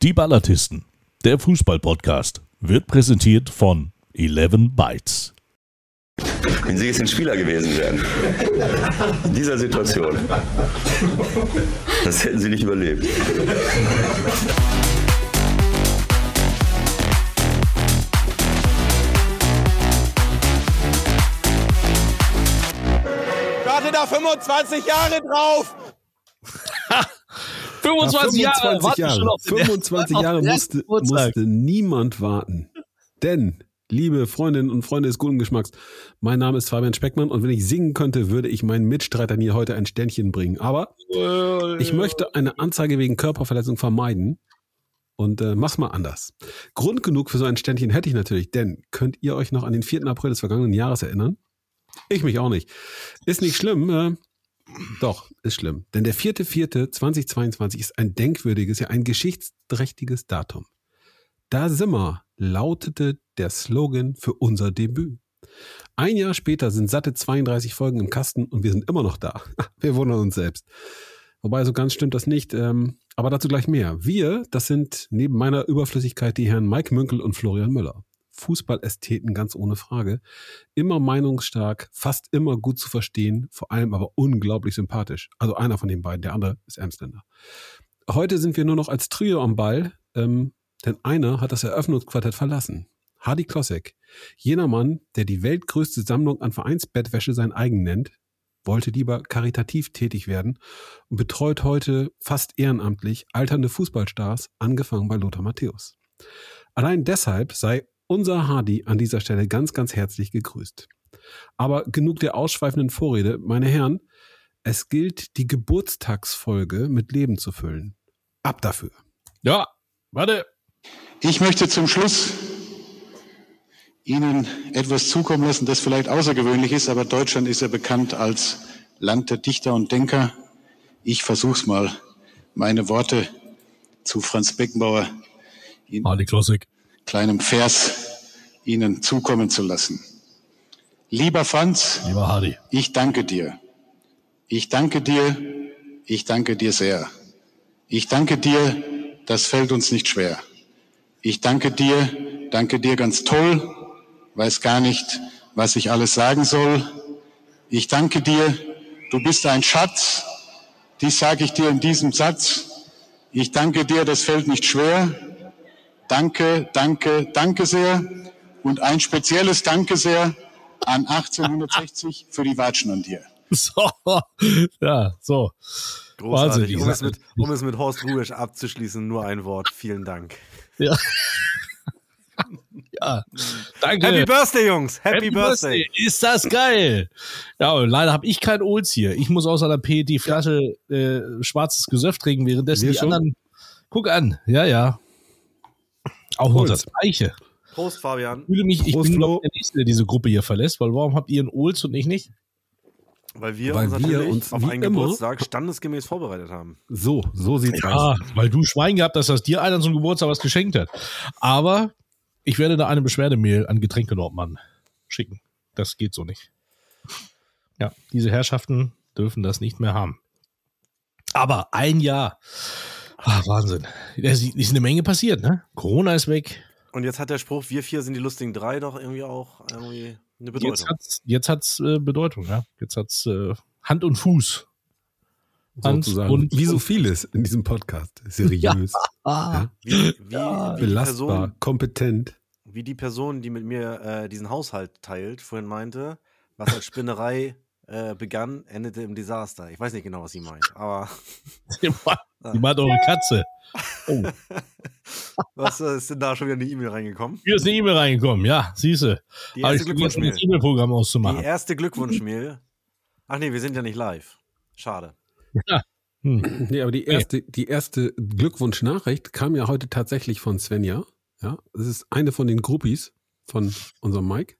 Die Ballatisten, der Fußball-Podcast, wird präsentiert von 11 Bytes. Wenn Sie jetzt ein Spieler gewesen wären, in dieser Situation, das hätten Sie nicht überlebt. Ich warte da 25 Jahre drauf. 25 Jahre, 25 warten Jahre, schon auf den- 25 auf Jahre musste, musste niemand warten. Denn, liebe Freundinnen und Freunde des guten Geschmacks, mein Name ist Fabian Speckmann und wenn ich singen könnte, würde ich meinen Mitstreitern hier heute ein Sternchen bringen. Aber ich möchte eine Anzeige wegen Körperverletzung vermeiden und äh, mach's mal anders. Grund genug für so ein Sternchen hätte ich natürlich, denn könnt ihr euch noch an den 4. April des vergangenen Jahres erinnern? Ich mich auch nicht. Ist nicht schlimm, äh, doch, ist schlimm. Denn der 4.4.2022 ist ein denkwürdiges, ja ein geschichtsträchtiges Datum. Da simmer lautete der Slogan für unser Debüt. Ein Jahr später sind satte 32 Folgen im Kasten und wir sind immer noch da. Wir wundern uns selbst. Wobei, so ganz stimmt das nicht. Ähm, aber dazu gleich mehr. Wir, das sind neben meiner Überflüssigkeit die Herren Mike Münkel und Florian Müller. Fußballästheten ganz ohne Frage. Immer meinungsstark, fast immer gut zu verstehen, vor allem aber unglaublich sympathisch. Also einer von den beiden, der andere ist Emsländer. Heute sind wir nur noch als Trio am Ball, ähm, denn einer hat das Eröffnungsquartett verlassen. Hardy Klossek, jener Mann, der die weltgrößte Sammlung an Vereinsbettwäsche sein eigen nennt, wollte lieber karitativ tätig werden und betreut heute fast ehrenamtlich alternde Fußballstars, angefangen bei Lothar Matthäus. Allein deshalb sei unser Hardy an dieser Stelle ganz, ganz herzlich gegrüßt. Aber genug der ausschweifenden Vorrede, meine Herren, es gilt, die Geburtstagsfolge mit Leben zu füllen. Ab dafür. Ja, warte. Ich möchte zum Schluss Ihnen etwas zukommen lassen, das vielleicht außergewöhnlich ist, aber Deutschland ist ja bekannt als Land der Dichter und Denker. Ich versuch's mal, meine Worte zu Franz Beckenbauer in Harley Classic. Kleinem Vers Ihnen zukommen zu lassen. Lieber Franz, Lieber Hardy. ich danke dir. Ich danke dir. Ich danke dir sehr. Ich danke dir. Das fällt uns nicht schwer. Ich danke dir. Danke dir ganz toll. Weiß gar nicht, was ich alles sagen soll. Ich danke dir. Du bist ein Schatz. Dies sage ich dir in diesem Satz. Ich danke dir. Das fällt nicht schwer. Danke, danke, danke sehr. Und ein spezielles Danke sehr an 1860 für die Watschen an dir. So, ja, so. Großartig. Um es, mit, um es mit Horst Rubisch abzuschließen, nur ein Wort. Vielen Dank. Ja. ja, danke. Happy Birthday, Jungs! Happy, Birthday. Ist das geil. Ja, und leider habe ich kein Olds hier. Ich muss aus einer die Flasche äh, schwarzes Gesöff trinken, währenddessen Wir die schon? anderen. Guck an, ja, ja. Auch noch Olds. das Gleiche. Prost, Fabian. Ich fühle mich, ich Prost, bin Flo. glaub, der Nächste, der diese Gruppe hier verlässt, weil warum habt ihr einen Olds und ich nicht? Weil wir Weil uns wir uns auf einen immer- Geburtstag standesgemäß vorbereitet haben. So, so sieht's aus. Ja, weil du Schwein gehabt hast, dass dir einer zum Geburtstag was geschenkt hat. Aber ich werde da eine Beschwerdemail an Getränkenordmann schicken. Das geht so nicht. Ja, diese Herrschaften dürfen das nicht mehr haben. Aber ein Jahr. Ah, Wahnsinn. Es ist eine Menge passiert, ne? Corona ist weg. Und jetzt hat der Spruch, wir vier sind die lustigen drei, doch irgendwie auch irgendwie eine Bedeutung. Jetzt hat's, jetzt hat's äh, Bedeutung, ja. Jetzt hat's äh, Hand und Fuß. Hand Sozusagen. und Wie so vieles in diesem Podcast. Seriös, Ah, wie, wie, wie, die belastbar, Person, kompetent. wie die Person, die mit mir äh, diesen Haushalt teilt, vorhin meinte, was als Spinnerei äh, begann, endete im Desaster. Ich weiß nicht genau, was sie meint, aber die meint- die eure Katze. Oh. was äh, ist denn da schon wieder in die E-Mail reingekommen? Hier ist eine E-Mail reingekommen, ja, siehste. Die Habe ich erste vergessen, das. E-Mail-Programm Die auszumachen. erste Glückwunschmail. Ach nee, wir sind ja nicht live. Schade. Hm. Nee, aber die erste, die erste Glückwunsch-Nachricht kam ja heute tatsächlich von Svenja. Ja, das ist eine von den Groupies von unserem Mike,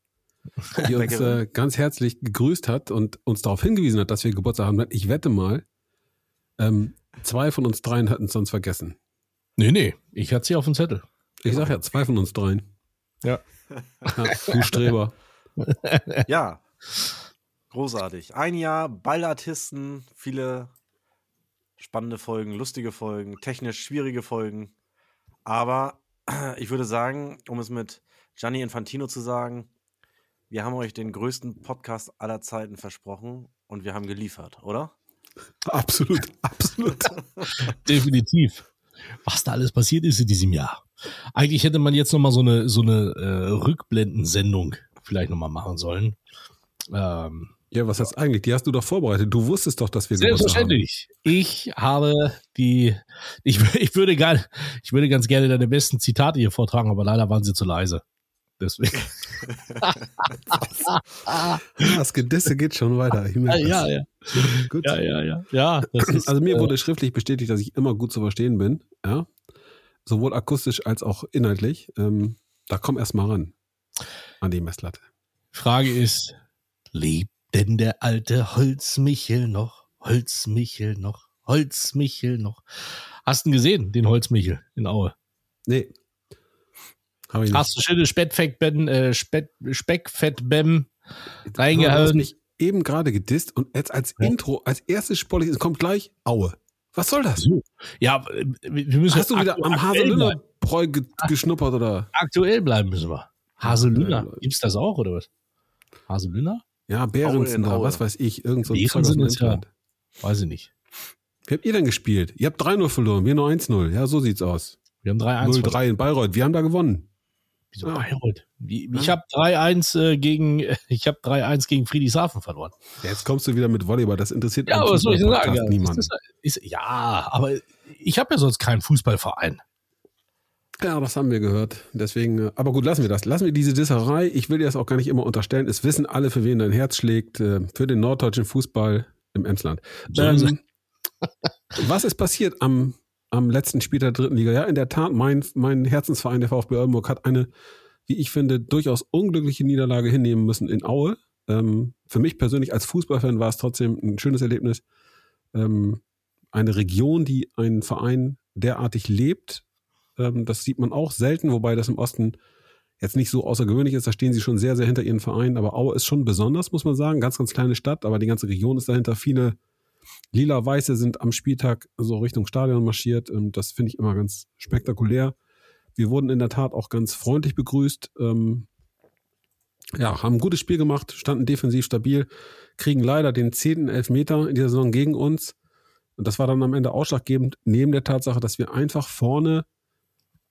die uns äh, ganz herzlich gegrüßt hat und uns darauf hingewiesen hat, dass wir Geburtstag haben. Ich wette mal, ähm, zwei von uns dreien hatten es sonst vergessen. Nee, nee, ich hatte sie auf dem Zettel. Ich sag ja, zwei von uns dreien. Ja. ja du Streber. Ja. Großartig. Ein Jahr Ballartisten, viele spannende Folgen, lustige Folgen, technisch schwierige Folgen. Aber ich würde sagen, um es mit Gianni Infantino zu sagen, wir haben euch den größten Podcast aller Zeiten versprochen und wir haben geliefert, oder? Absolut, absolut. Definitiv. Was da alles passiert ist in diesem Jahr. Eigentlich hätte man jetzt nochmal so eine, so eine äh, Rückblendensendung vielleicht nochmal machen sollen. Ähm, Ja, was heißt eigentlich? Die hast du doch vorbereitet. Du wusstest doch, dass wir haben. Selbstverständlich. Ich habe die, ich, ich würde gar, ich würde ganz gerne deine besten Zitate hier vortragen, aber leider waren sie zu leise. Deswegen. Ah, das Gedisse geht schon weiter. Merke ja, ja, Gut. ja, ja, ja, ja. Ist, Also mir äh, wurde schriftlich bestätigt, dass ich immer gut zu verstehen bin. Ja. Sowohl akustisch als auch inhaltlich. Ähm, da komm erst mal ran. An die Messlatte. Frage ist, lebt denn der alte Holzmichel noch? Holzmichel noch? Holzmichel noch? Hast du ihn gesehen, den Holzmichel in Aue? Nee. Habe ich nicht. Hast du schöne Speckfettbem, äh, Speck, hast reingehauen? mich eben gerade gedisst und jetzt als Ja. Intro, als erstes Sportlich, es kommt gleich Aue. Was soll das? Ja, wir müssen Hast du wieder am. Haselünner-Bräu ge geschnuppert oder? Aktuell bleiben müssen wir. Haselünner. Aktuell. Gibt's das auch, oder was? Haselünner? Ja, Behrensen in da, was weiß ich, irgend so sind es ja- Internet. Weiß ich nicht. Wie habt ihr denn gespielt? Ihr habt 3-0 verloren, wir nur 1-0. Ja, so sieht's aus. Wir haben 3-1. 0-3 in Bayreuth. Wir haben da gewonnen. Wieso Ja. Bayreuth? Wie- Ich habe 3-1 äh, gegen, ich habe 3-1 gegen Friedrichshafen verloren. Jetzt kommst du wieder mit Volleyball, das interessiert Ja, aber soll ich sagen? Ja, niemanden. das ist, ist, ja, aber ich habe ja sonst keinen Fußballverein. Ja, das haben wir gehört. Deswegen, äh, aber gut, lassen wir das. Lassen wir diese Disserei. Ich will dir das auch gar nicht immer unterstellen. Es wissen alle, für wen dein Herz schlägt. äh, Für den norddeutschen Fußball im Emsland. Ähm, was ist passiert am, am letzten Spieltag der dritten Liga? Ja, in der Tat, mein, mein Herzensverein, der VfB Oldenburg, hat eine, wie ich finde, durchaus unglückliche Niederlage hinnehmen müssen in Aue. Ähm, für mich persönlich als Fußballfan war es trotzdem ein schönes Erlebnis. Ähm, eine Region, die einen Verein derartig lebt, ähm, das sieht man auch selten, wobei das im Osten jetzt nicht so außergewöhnlich ist. Da stehen sie schon sehr, sehr hinter ihren Verein. Aber Aue ist schon besonders, muss man sagen. Ganz, ganz kleine Stadt, aber die ganze Region ist dahinter. Viele lila-weiße sind am Spieltag so Richtung Stadion marschiert. Und das finde ich immer ganz spektakulär. Wir wurden in der Tat auch ganz freundlich begrüßt. Ähm, ja, haben ein gutes Spiel gemacht, standen defensiv stabil, kriegen leider den zehnten Elfmeter in dieser Saison gegen uns. Und das war dann am Ende ausschlaggebend, neben der Tatsache, dass wir einfach vorne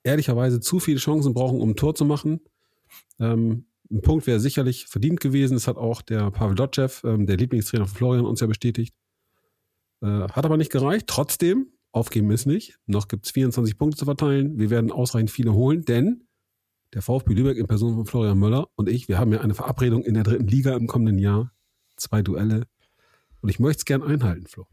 ehrlicherweise zu viele Chancen brauchen, um ein Tor zu machen. Ähm, ein Punkt wäre sicherlich verdient gewesen. Das hat auch der Pavel Dotschew, ähm, der Lieblingstrainer von Florian, uns ja bestätigt. Äh, hat aber nicht gereicht. Trotzdem, aufgeben ist nicht. Noch gibt es 24 Punkte zu verteilen. Wir werden ausreichend viele holen, denn der VfB Lübeck in Person von Florian Möller und ich, wir haben ja eine Verabredung in der dritten Liga im kommenden Jahr. Zwei Duelle. Und ich möchte es gern einhalten, Flo.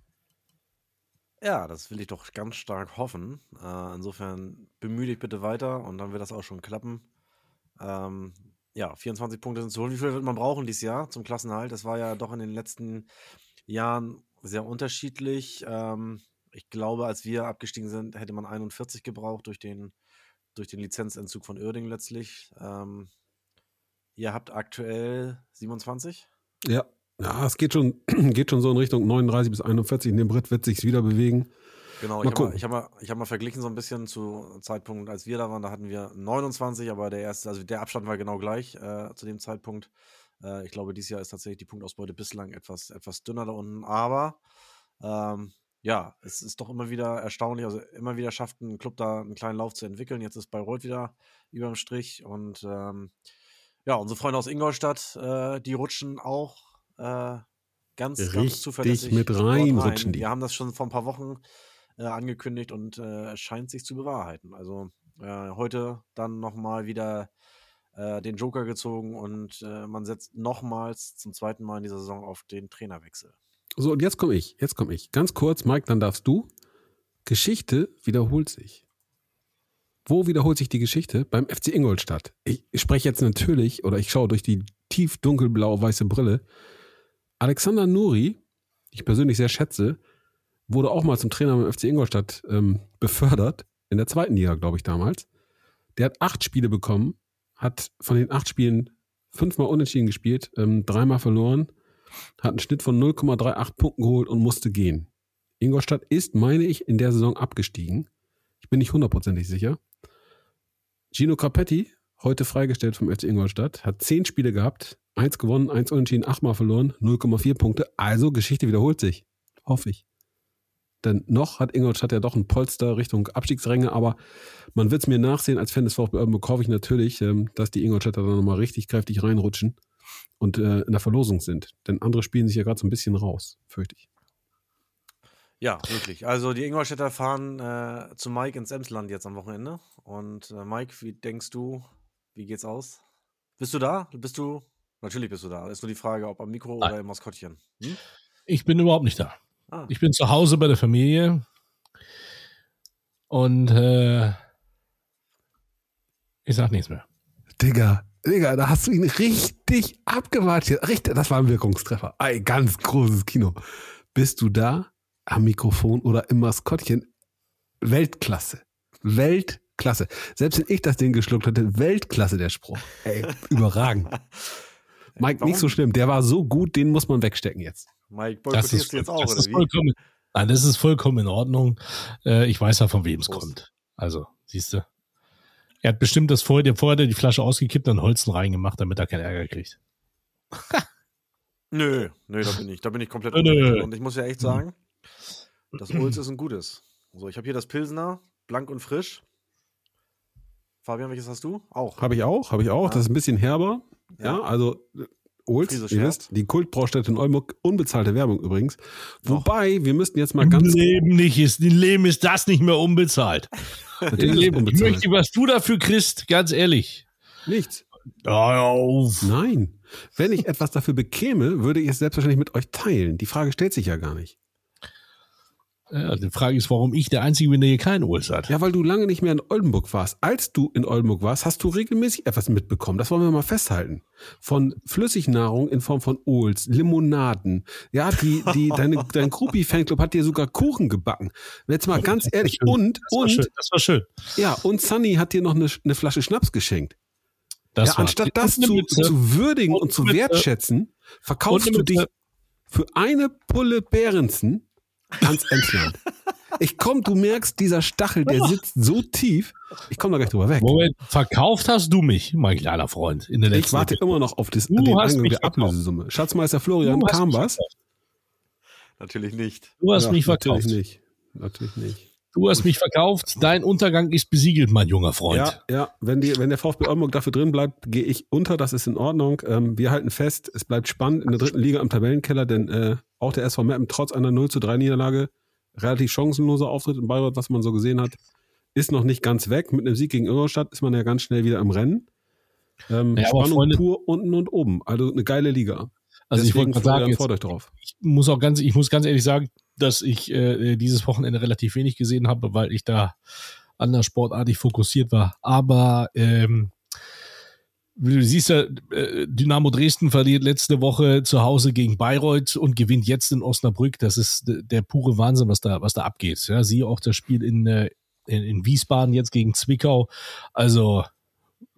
Ja, das will ich doch ganz stark hoffen. Äh, insofern bemühe dich bitte weiter und dann wird das auch schon klappen. Ähm, ja, 24 Punkte sind zu holen. Wie viel wird man brauchen dieses Jahr zum Klassenhalt? Das war ja doch in den letzten Jahren sehr unterschiedlich. Ähm, ich glaube, als wir abgestiegen sind, hätte man 41 gebraucht durch den, durch den Lizenzentzug von Oerding letztlich. Ähm, ihr habt aktuell 27? Ja. Ja, es geht schon, geht schon so in Richtung 39 bis 41. In dem Brett wird sich wieder bewegen. Genau, Mal ich habe mal, ich hab mal, ich hab mal verglichen so ein bisschen zu Zeitpunkt, als wir da waren, da hatten wir 29, aber der erste, also der Abstand war genau gleich äh, zu dem Zeitpunkt. Äh, ich glaube, dieses Jahr ist tatsächlich die Punktausbeute bislang etwas, etwas dünner da unten, aber ähm, ja, es ist doch immer wieder erstaunlich, also immer wieder schafft ein Club da einen kleinen Lauf zu entwickeln. Jetzt ist Bayreuth wieder über dem Strich und ähm, ja, unsere Freunde aus Ingolstadt, äh, die rutschen auch äh, ganz, Richtig ganz zuverlässig mit rein rutschen die. Wir haben das schon vor ein paar Wochen äh, angekündigt und äh, es scheint sich zu bewahrheiten. Also äh, heute dann nochmal wieder äh, den Joker gezogen und äh, man setzt nochmals zum zweiten Mal in dieser Saison auf den Trainerwechsel. So, und jetzt komme ich. Jetzt komme ich. Ganz kurz, Mike, dann darfst du. Geschichte wiederholt sich. Wo wiederholt sich die Geschichte? Beim FC Ingolstadt. Ich, spreche jetzt natürlich, oder ich schaue durch die tief dunkelblau-weiße Brille. Alexander Nuri, ich persönlich sehr schätze, wurde auch mal zum Trainer beim FC Ingolstadt ähm, befördert. In der zweiten Liga, glaube ich, damals. Der hat acht Spiele bekommen, hat von den acht Spielen fünfmal unentschieden gespielt, ähm, dreimal verloren, hat einen Schnitt von 0,38 Punkten geholt und musste gehen. Ingolstadt ist, meine ich, in der Saison abgestiegen. Ich bin nicht hundertprozentig sicher. Gino Capetti, heute freigestellt vom FC Ingolstadt, hat zehn Spiele gehabt, eins gewonnen, eins unentschieden, achtmal verloren, 0,4 Punkte. Also Geschichte wiederholt sich. Hoffe ich. Denn noch hat Ingolstadt ja doch ein Polster Richtung Abstiegsränge, aber man wird es mir nachsehen, als Fan des VfB Oldenburg hoffe ich natürlich, ähm, dass die Ingolstädter dann nochmal richtig kräftig reinrutschen und äh, in der Verlosung sind. Denn andere spielen sich ja gerade so ein bisschen raus, fürchte ich. Ja, wirklich. Also die Ingolstädter fahren äh, zu Mike ins Emsland jetzt am Wochenende. Und äh, Mike, wie denkst du, wie geht's aus? Bist du da? Bist du? Natürlich bist du da. Ist nur die Frage, ob am Mikro Nein. oder im Maskottchen. Hm? Ich bin überhaupt nicht da. Ah. Ich bin zu Hause bei der Familie. Und äh, ich sag nichts mehr. Digga, Digga, da hast du ihn richtig abgewartet. Richtig, das war ein Wirkungstreffer. Ein ganz großes Kino. Bist du da am Mikrofon oder im Maskottchen? Weltklasse. Weltklasse. Selbst wenn ich das Ding geschluckt hätte, Weltklasse der Spruch. Ey, überragend. Mike, nicht so Warum? schlimm. Der war so gut, den muss man wegstecken jetzt. Mike, Das boykottierst ist, du jetzt auch, das oder ist wie? vollkommen, nein, das ist vollkommen in Ordnung. Äh, ich weiß ja, von wem es kommt. Also, siehst du. Er hat bestimmt das vorher, vorher hat er die Flasche ausgekippt und Holzen reingemacht, damit er keinen Ärger kriegt. Nö, nö, da bin ich, da bin ich komplett Nö, nö. unbefangen. Und ich muss ja echt sagen, das Ulz ist ein gutes. So, ich habe hier das Pilsner, blank und frisch. Fabian, welches hast du? Auch. Habe ich auch, habe ich auch. Das ist ein bisschen herber. Ja, Ja. also Olds, Friese ihr wisst, die Kultbraustätte in Oldenburg, unbezahlte Werbung übrigens. Wobei, wir müssten jetzt mal Im ganz Leben nicht ist, im Leben ist das nicht mehr unbezahlt. Im Leben, ich unbezahlt. möchte, was du dafür kriegst, ganz ehrlich. nichts. Auf. Nein. Wenn ich etwas dafür bekäme, würde ich es selbstverständlich mit euch teilen. Die Frage stellt sich ja gar nicht. Ja, die Frage ist, warum ich der Einzige bin, der hier keinen Olds hat. Ja, weil du lange nicht mehr in Oldenburg warst. Als du in Oldenburg warst, hast du regelmäßig etwas mitbekommen. Das wollen wir mal festhalten. Von Flüssignahrung in Form von Ols, Limonaden. Ja, die, die, deine, dein Groupie-Fanclub hat dir sogar Kuchen gebacken. Jetzt mal ganz ehrlich. Und, Das war schön. und, Das war schön. ja, und Sunny hat dir noch eine, eine Flasche Schnaps geschenkt. Das ja, anstatt das Und zu, zu würdigen und, Und zu wertschätzen, verkaufst Und du dich für eine Pulle Behrensen ans Emsland. Ich komm, du merkst, dieser Stachel, der sitzt so tief. Ich komme da gleich drüber weg. Moment, verkauft hast du mich, mein kleiner Freund, in der Ich letzten warte immer noch auf das, Du den Eingang der verkauft. Ablösesumme. Schatzmeister Florian, kam was? verkauft. Natürlich nicht. Du hast Ja, mich verkauft. Natürlich nicht. Natürlich nicht. Du hast mich verkauft. Dein Untergang ist besiegelt, mein junger Freund. Ja, ja. Wenn, die, wenn der VfB Oldenburg dafür drin bleibt, gehe ich unter. Das ist in Ordnung. Ähm, wir halten fest, es bleibt spannend in der dritten Liga am Tabellenkeller, denn äh, auch der SV Meppen trotz einer 0 zu 3 Niederlage relativ chancenloser Auftritt in Bayreuth, was man so gesehen hat, ist noch nicht ganz weg. Mit einem Sieg gegen Ingolstadt ist man ja ganz schnell wieder im Rennen. Ähm, Ja, Spannung Freunde- pur unten und oben. Also eine geile Liga. also ich wollte Deswegen, sagen, jetzt, freut euch drauf. ich muss auch ganz, ich muss ganz ehrlich sagen, dass ich äh, dieses Wochenende relativ wenig gesehen habe, weil ich da andersportartig fokussiert war. Aber ähm, du siehst ja, äh, Dynamo Dresden verliert letzte Woche zu Hause gegen Bayreuth und gewinnt jetzt in Osnabrück. Das ist der pure Wahnsinn, was da, was da abgeht. Ja, siehe auch das Spiel in, äh, in, in Wiesbaden jetzt gegen Zwickau. Also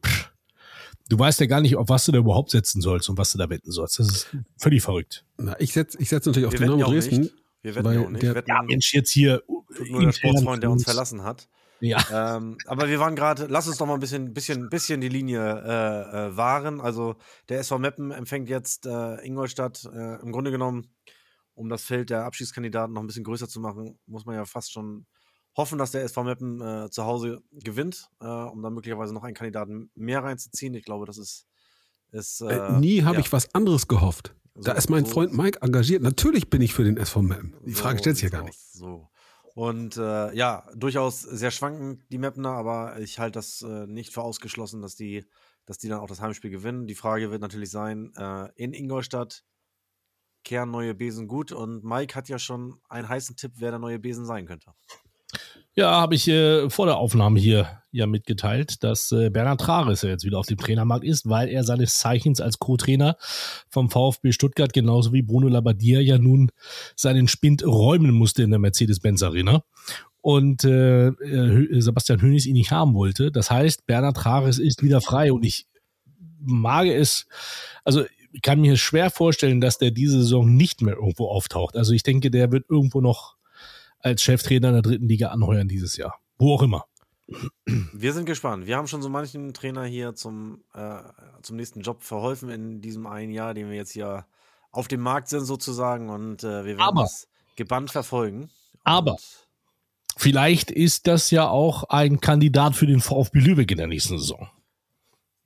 pff, du weißt ja gar nicht, auf was du da überhaupt setzen sollst und was du da wetten sollst. Das ist völlig verrückt. Na, ich setze ich setz natürlich auf Wir Dynamo Dresden. nicht. Wir wetten weil ja auch nicht. der- Wetten Ja, Mensch, jetzt hier. tut nur der Sportsfreund, der uns verlassen hat. Ja. ähm, aber wir waren gerade, lass uns doch mal ein bisschen, bisschen, bisschen die Linie äh, äh, wahren. Also der SV Meppen empfängt jetzt äh, Ingolstadt äh, im Grunde genommen, um das Feld der Abschiedskandidaten noch ein bisschen größer zu machen, muss man ja fast schon hoffen, dass der SV Meppen äh, zu Hause gewinnt, äh, um dann möglicherweise noch einen Kandidaten mehr reinzuziehen. Ich glaube, das ist, ist Äh, äh, nie habe ja. ich was anderes gehofft. Da So- ist mein so- Freund Mike engagiert. Natürlich bin ich für den SV Meppen. Die Frage So stellt sich ja gar nicht. So. Und äh, ja, durchaus sehr schwankend, die Mapner, aber ich halte das äh, nicht für ausgeschlossen, dass die, dass die dann auch das Heimspiel gewinnen. Die Frage wird natürlich sein, äh, in Ingolstadt kehren neue Besen gut und Mike hat ja schon einen heißen Tipp, wer der neue Besen sein könnte. Ja, habe ich äh, vor der Aufnahme hier ja mitgeteilt, dass äh, Bernhard Trares ja jetzt wieder auf dem Trainermarkt ist, weil er seines Zeichens als Co-Trainer vom VfB Stuttgart genauso wie Bruno Labbadia ja nun seinen Spind räumen musste in der Mercedes-Benz Arena und äh, äh, Sebastian Hönig ihn nicht haben wollte. Das heißt, Bernhard Trares ist wieder frei und ich mag es, also ich kann mir schwer vorstellen, dass der diese Saison nicht mehr irgendwo auftaucht. Also ich denke, der wird irgendwo noch als Cheftrainer in der dritten Liga anheuern dieses Jahr. Wo auch immer. Wir sind gespannt. Wir haben schon so manchen Trainer hier zum, äh, zum nächsten Job verholfen in diesem einen Jahr, den wir jetzt hier auf dem Markt sind sozusagen und äh, wir werden Aber- das gebannt verfolgen. Aber- Vielleicht ist das ja auch ein Kandidat für den VfB Lübeck in der nächsten Saison.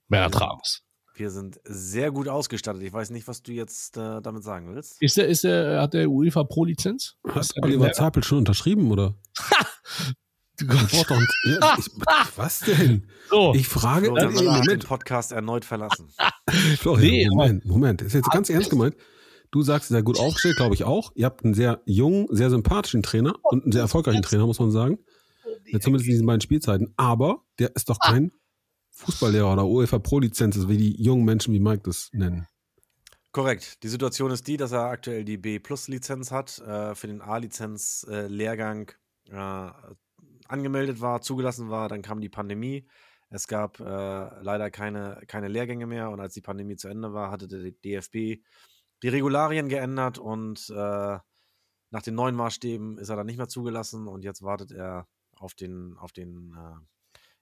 Bernhard Traves. Wir sind sehr gut ausgestattet. Ich weiß nicht, was du jetzt äh, damit sagen willst. Ist der, ist der, hat der UEFA Pro-Lizenz? Hat Ist der- Oliver Zapel schon unterschrieben, oder? Ein, ja, ich, was denn? So, Ich frage, Florian äh, Müller hat den Moment, Podcast erneut verlassen. Florian, Nee, Moment, Moment. Ist jetzt ganz ernst gemeint. Du sagst, sehr gut aufgestellt, glaube ich auch. Ihr habt einen sehr jungen, sehr sympathischen Trainer und einen sehr erfolgreichen Trainer, muss man sagen. Ja, zumindest in diesen beiden Spielzeiten. Aber der ist doch kein Fußballlehrer oder UEFA Pro-Lizenz, wie die jungen Menschen wie Mike das nennen. Korrekt. Die Situation ist die, dass er aktuell die B-Plus-Lizenz hat, äh, für den A-Lizenz-Lehrgang äh, angemeldet war, zugelassen war. Dann kam die Pandemie. Es gab äh, leider keine, keine Lehrgänge mehr. Und als die Pandemie zu Ende war, hatte der DFB die Regularien geändert und äh, nach den neuen Maßstäben ist er dann nicht mehr zugelassen. Und jetzt wartet er auf den, auf den, äh,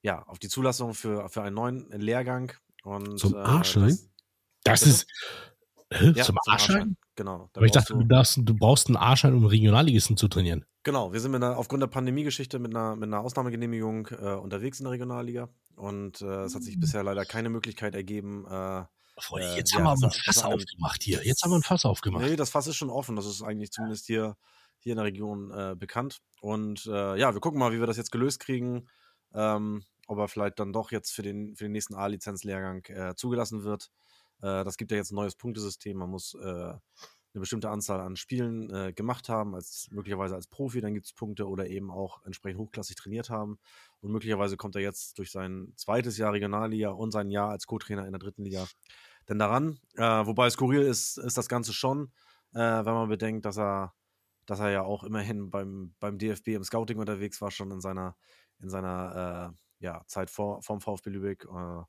ja, auf die Zulassung für, für einen neuen Lehrgang. Und, Zum äh, A-Schein? das Bitte? ist Hä, Ja, zum A-Schein? Genau. Aber ich dachte, du, darfst, du brauchst einen A-Schein, um Regionalligisten zu trainieren. Genau, wir sind mit einer, aufgrund der Pandemiegeschichte mit einer, mit einer Ausnahmegenehmigung äh, unterwegs in der Regionalliga. Und äh, es hat sich bisher leider keine Möglichkeit ergeben. Äh, Äh, jetzt ja, haben wir das aber ein Fass das aufgemacht hier. Jetzt haben wir ein Fass aufgemacht. nee, das Fass ist schon offen. Das ist eigentlich zumindest hier, hier in der Region äh, bekannt. Und äh, ja, wir gucken mal, wie wir das jetzt gelöst kriegen. Ähm, ob er vielleicht dann doch jetzt für den, für den nächsten A-Lizenzlehrgang äh, zugelassen wird. Äh, das gibt ja jetzt ein neues Punktesystem. Man muss äh, eine bestimmte Anzahl an Spielen äh, gemacht haben, als möglicherweise als Profi, dann gibt es Punkte oder eben auch entsprechend hochklassig trainiert haben. Und möglicherweise kommt er jetzt durch sein zweites Jahr Regionalliga und sein Jahr als Co-Trainer in der dritten Liga denn daran. Äh, wobei skurril ist, ist das Ganze schon, wenn man bedenkt, dass er, dass er ja auch immerhin beim, beim DFB im Scouting unterwegs war, schon in seiner, in seiner ja, Zeit vor, vom VfB Lübeck. Äh,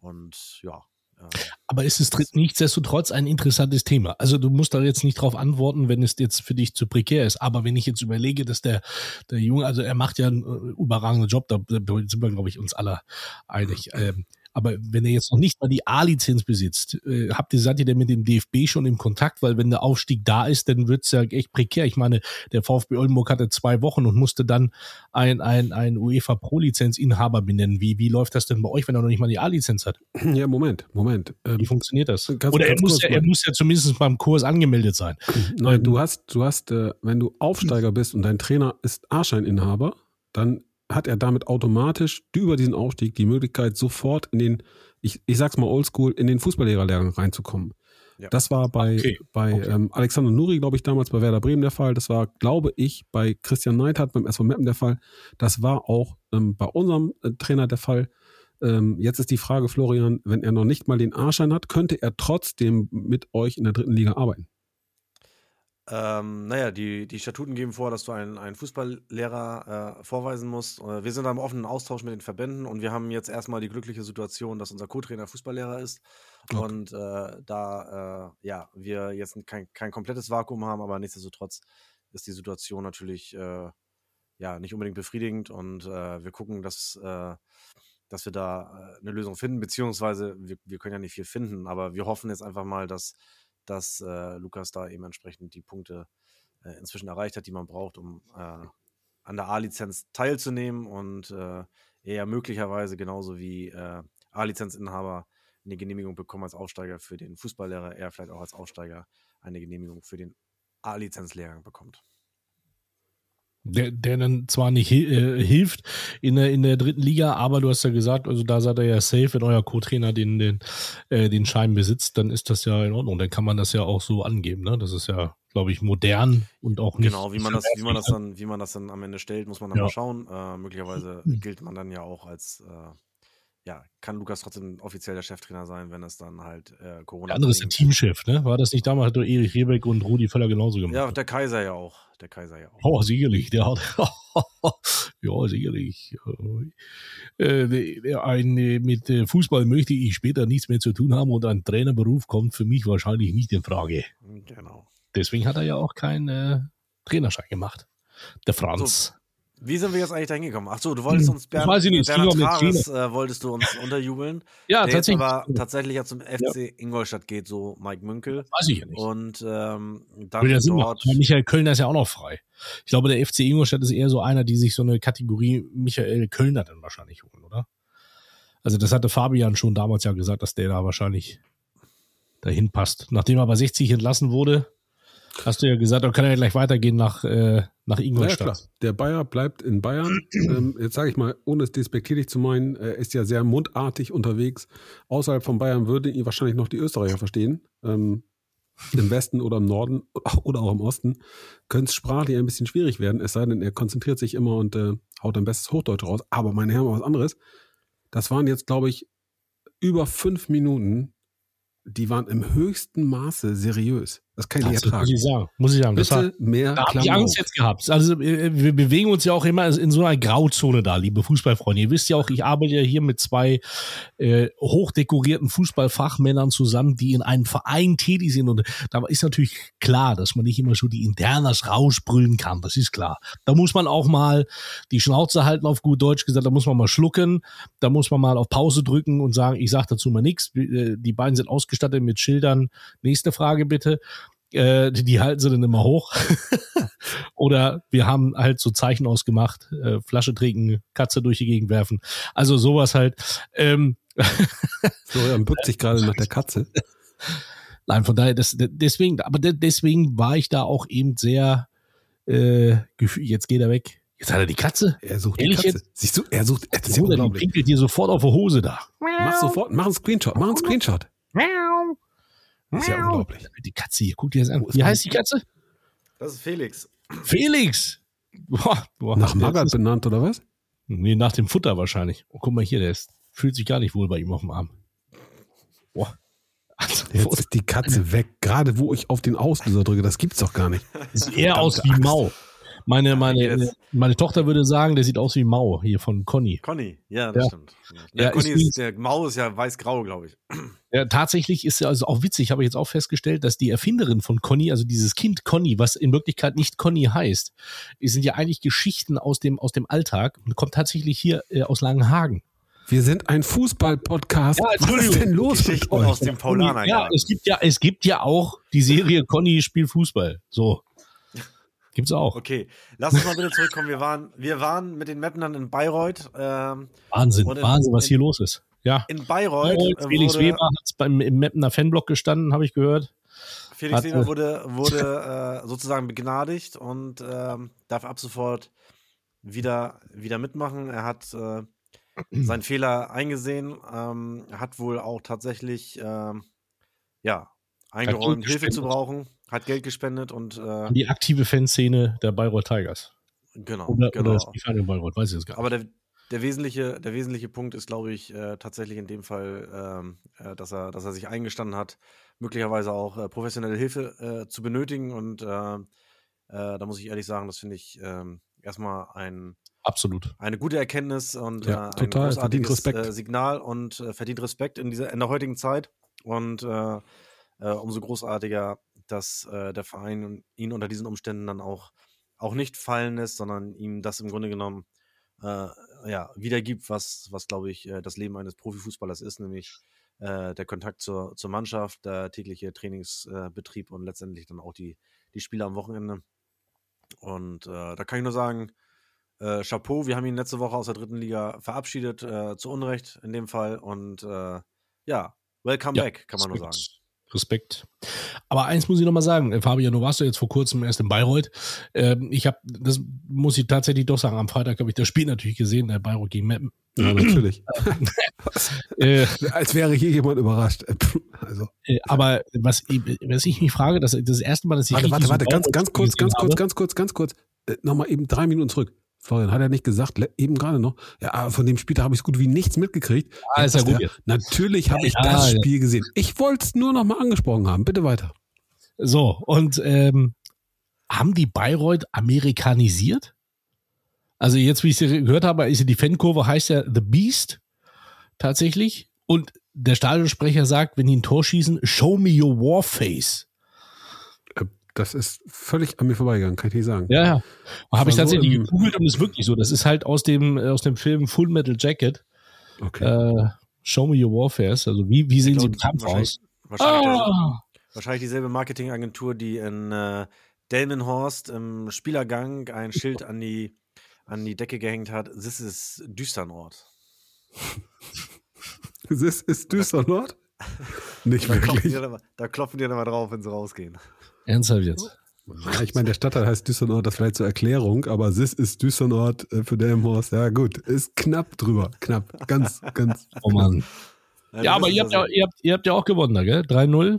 und ja. Äh, Aber es ist tr- nichtsdestotrotz ein interessantes Thema. Also du musst da jetzt nicht drauf antworten, wenn es jetzt für dich zu prekär ist. Aber wenn ich jetzt überlege, dass der, der Junge, also er macht ja einen äh, überragenden Job, da da sind wir, glaube ich, uns alle einig. Ähm, aber wenn er jetzt noch nicht mal die A-Lizenz besitzt, äh, habt ihr, seid ihr denn mit dem DFB schon im Kontakt? Weil wenn der Aufstieg da ist, dann wird's ja echt prekär. Ich meine, der VfB Oldenburg hatte zwei Wochen und musste dann ein, ein, ein UEFA Pro-Lizenzinhaber benennen. Wie, wie läuft das denn bei euch, wenn er noch nicht mal die A-Lizenz hat? Ja, Moment, Moment. Ähm, Wie funktioniert das? Ganz- Oder er muss, ja, er muss ja zumindest beim Kurs angemeldet sein. Nein, du hast, du hast, äh, wenn du Aufsteiger bist und dein Trainer ist A-Scheininhaber, dann hat er damit automatisch über diesen Aufstieg die Möglichkeit, sofort in den, ich, ich sag's mal oldschool, in den Fußballlehrerlehrgang reinzukommen. Ja. Das war bei, Okay, bei okay. Ähm, Alexander Nuri, glaube ich, damals bei Werder Bremen der Fall. Das war, glaube ich, bei Christian Neidhardt beim SV Meppen der Fall. Das war auch ähm, bei unserem äh, Trainer der Fall. Ähm, jetzt ist die Frage, Florian, wenn er noch nicht mal den A-Schein hat, könnte er trotzdem mit euch in der dritten Liga arbeiten? Ähm, naja, die, die Statuten geben vor, dass du einen, einen Fußballlehrer äh, vorweisen musst. Äh, wir sind da im offenen Austausch mit den Verbänden und wir haben jetzt erstmal die glückliche Situation, dass unser Co-Trainer Fußballlehrer ist. Okay. Und äh, da äh, ja, wir jetzt kein, kein komplettes Vakuum haben, aber nichtsdestotrotz ist die Situation natürlich äh, ja nicht unbedingt befriedigend und äh, wir gucken, dass, dass wir da eine Lösung finden, beziehungsweise wir, wir können ja nicht viel finden, aber wir hoffen jetzt einfach mal, dass dass äh, Lukas da eben entsprechend die Punkte äh, inzwischen erreicht hat, die man braucht, um äh, an der A-Lizenz teilzunehmen und äh, er möglicherweise genauso wie äh, A-Lizenzinhaber eine Genehmigung bekommen als Aufsteiger für den Fußballlehrer, er vielleicht auch als Aufsteiger eine Genehmigung für den A-Lizenzlehrgang bekommt. Der, der dann zwar nicht äh, hilft in der, in der dritten Liga, aber du hast ja gesagt, also da seid ihr ja safe, wenn euer Co-Trainer den, den, äh, den Schein besitzt, dann ist das ja in Ordnung. Dann kann man das ja auch so angeben. Ne? Das ist ja, glaube ich, modern und auch nicht. Genau, wie man das, wie man das dann, wie man das dann am Ende stellt, muss man dann Ja. mal schauen. Äh, möglicherweise gilt man dann ja auch als äh, ja, kann Lukas trotzdem offiziell der Cheftrainer sein, wenn es dann halt äh, Corona Der andere ist der Teamchef, ne? War das nicht damals, hat doch Erich Rebeck und Rudi Völler genauso gemacht? Ja, der Kaiser ja auch. Der Kaiser ja auch. Oh, sicherlich, der hat, ja, sicherlich. Äh, ein, mit äh, Fußball möchte ich später nichts mehr zu tun haben und ein Trainerberuf kommt für mich wahrscheinlich nicht in Frage. Genau. Deswegen hat er ja auch keinen äh, Trainerschein gemacht. Der Franz. Wie sind wir jetzt eigentlich da hingekommen? Ach so, du wolltest uns Bernd, weiß ich nicht, Bernhard Trares, äh, wolltest du uns unterjubeln. Ja, der jetzt tatsächlich. aber tatsächlich ja zum FC Ingolstadt geht, so Mike Münkel. Weiß ich ja nicht. Und ähm, dann ja machen. dort. Michael Kölner ist ja auch noch frei. Ich glaube, der FC Ingolstadt ist eher so einer, die sich so eine Kategorie Michael Kölner dann wahrscheinlich holen, oder? Also das hatte Fabian schon damals ja gesagt, dass der da wahrscheinlich dahin passt. Nachdem er bei 60 entlassen wurde, hast du ja gesagt, dann kann er ja gleich weitergehen nach, äh, nach Ja, Ingolstadt. klar. Der Bayer bleibt in Bayern. ähm, jetzt sage ich mal, ohne es despektierlich zu meinen, er ist ja sehr mundartig unterwegs. Außerhalb von Bayern würden ihn wahrscheinlich noch die Österreicher verstehen. Ähm, Im Westen oder im Norden oder auch im Osten könnte es sprachlich ein bisschen schwierig werden, es sei denn, er konzentriert sich immer und äh, haut ein bestes Hochdeutsch raus. Aber meine Herren, was anderes. Das waren jetzt, glaube ich, über fünf Minuten, die waren im höchsten Maße seriös. Das kann ich nicht Das muss ertragen. ich sagen. Muss ich sagen. Das Bitte mehr Da habe ich Angst jetzt gehabt. Also äh, wir bewegen uns ja auch immer in so einer Grauzone da, liebe Fußballfreunde. Ihr wisst ja auch, ich arbeite ja hier mit zwei äh, hochdekorierten Fußballfachmännern zusammen, die in einem Verein tätig sind. Und da ist natürlich klar, dass man nicht immer so die Internas rausbrüllen kann. Das ist klar. Da muss man auch mal die Schnauze halten, auf gut Deutsch gesagt. Da muss man mal schlucken. Da muss man mal auf Pause drücken und sagen, ich sage dazu mal nichts. Die beiden sind ausgestattet mit Schildern. Nächste Frage bitte äh, die, die halten sie dann immer hoch. Oder wir haben halt so Zeichen ausgemacht, äh, Flasche trinken, Katze durch die Gegend werfen. Also sowas halt. Ähm, Florian bückt sich gerade nach der Katze. nein, von daher, das, deswegen, aber de- deswegen war ich da auch eben sehr äh, gefühlt, jetzt geht er weg. Jetzt hat er die Katze. Er sucht Ehrlich die Katze. jetzt? Siehst du, er sucht, das ist ja Bruder, die pinkelt dir sofort auf die Hose da. Mach sofort, mach einen Screenshot, mach einen Screenshot. Das ist ja unglaublich. Die Katze hier, guck dir das an. Wie heißt die Katze? Das ist Felix. Felix. Boah, boah, Nach Magath benannt, oder was? Nee, nach dem Futter wahrscheinlich. Oh, guck mal hier, der ist, fühlt sich gar nicht wohl bei ihm auf dem Arm. Boah. Also, Jetzt ist die Katze weg, gerade wo ich auf den Auslöser drücke. Das gibt's doch gar nicht. sieht eher aus wie Mau. Meine, meine, meine Tochter würde sagen, der sieht aus wie Mau hier von Conny. Conny, ja, das Ja. stimmt. Ja, Ja, Conny ist ist, der Maus ist ja weiß-grau, glaube ich. Ja, tatsächlich ist ja also auch witzig, habe ich jetzt auch festgestellt, dass die Erfinderin von Conny, also dieses Kind Conny, was in Wirklichkeit nicht Conny heißt, die sind ja eigentlich Geschichten aus dem, aus dem Alltag und kommt tatsächlich hier äh, aus Langenhagen. Wir sind ein Fußball-Podcast. Ja, was ist denn los mit Geschichten euch? aus dem Paulaner. Ja, es gibt ja, es gibt ja auch die Serie Conny spielt Fußball. So. Gibt's auch. Okay, lass uns mal bitte zurückkommen. Wir waren, wir waren mit den Mappnern in Bayreuth. Ähm, Wahnsinn, in- Wahnsinn, was in- hier los ist. Ja. in Bayreuth, Bayreuth, Felix wurde, Weber hat beim im Mappener Fanblock gestanden, habe ich gehört. Felix hat, Weber äh, wurde, wurde äh, sozusagen begnadigt und ähm, darf ab sofort wieder, wieder mitmachen. Er hat äh, seinen Fehler eingesehen, ähm, hat wohl auch tatsächlich ähm, ja, eingeräumt, Hilfe zu brauchen, hat Geld gespendet und äh, die aktive Fanszene der Bayreuth Tigers. genau. Oder, genau. oder Stefan Bayreuth, weiß ich jetzt gar nicht. Aber der, der, wesentliche, der wesentliche Punkt ist, glaube ich, äh, tatsächlich in dem Fall, ähm, äh, dass, er, dass er sich eingestanden hat, möglicherweise auch äh, professionelle Hilfe äh, zu benötigen. Und äh, da muss ich ehrlich sagen, das finde ich ähm, erstmal ein, Absolut. eine gute Erkenntnis und Ja, ein total, großartiges Signal und verdient Respekt in, dieser, in der heutigen Zeit. Und äh, äh, umso großartiger, dass äh, der Verein ihn unter diesen Umständen dann auch, auch nicht fallen lässt, sondern ihm das im Grunde genommen äh, ja, wiedergibt, was, was glaube ich, äh, das Leben eines Profifußballers ist, nämlich äh, der Kontakt zur, zur Mannschaft, der tägliche Trainingsbetrieb und letztendlich dann auch die, die Spiele am Wochenende. Und äh, da kann ich nur sagen, äh, Chapeau, wir haben ihn letzte Woche aus der dritten Liga verabschiedet, äh, zu Unrecht in dem Fall. Und äh, ja, welcome Ja, back, kann man nur sagen. Respekt. Aber eins muss ich noch mal sagen, äh, Fabian, du warst ja jetzt vor kurzem erst in Bayreuth. Ähm, ich habe, das muss ich tatsächlich doch sagen, am Freitag habe ich das Spiel natürlich gesehen, der Bayreuth gegen Meppen. Ja, natürlich. Äh, Als wäre hier jemand überrascht. Also, äh, aber was, ich- was ich mich frage, das, das erste Mal, dass ich warte, warte, warte, so ganz, ganz kurz, ganz kurz, ganz kurz, ganz kurz. Äh, Nochmal eben drei Minuten zurück. Florian, hat er nicht gesagt, eben gerade noch, ja, von dem Spiel habe ich so gut wie nichts mitgekriegt. Ah, ist ja gut der-. Natürlich habe ich Ja, das ja. Spiel gesehen. Ich wollte es nur noch mal angesprochen haben. Bitte weiter. So, und ähm, haben die Bayreuth amerikanisiert? Also jetzt, wie ich es gehört habe, ist ja die Fankurve heißt ja The Beast tatsächlich. Und der Stadionsprecher sagt, wenn die ein Tor schießen, show me your war face. Das ist völlig an mir vorbeigegangen, kann ich nicht sagen. Ja, ja. Habe ich so tatsächlich im- gegoogelt und ist wirklich so. Das ist halt aus dem, äh, aus dem Film Full Metal Jacket. Okay. Äh, Show Me Your Warfares. Also wie, wie sehen sie im glaub, Kampf wahrscheinlich- aus? Wahrscheinlich, Ah! wahrscheinlich dieselbe Marketingagentur, die in äh, Delmenhorst im Spielergang ein Schild an die, an die Decke gehängt hat. This is Düsternort. Das ist Düsseldorf? Nicht Da klopfen, die wirklich. dann immer, da klopfen die dann immer drauf, wenn sie rausgehen. Ernsthaft jetzt? Ja, ich meine, der Stadtteil heißt Düsseldorf, das vielleicht zur Erklärung, aber Sis ist Düsseldorf äh, für Delmenhorst. Ja, gut, ist knapp drüber. Knapp. Ganz, ganz. Oh Mann. Ja, Ja, aber ihr habt ja, ihr, habt, ihr habt ja auch gewonnen, da, gell? 3-0.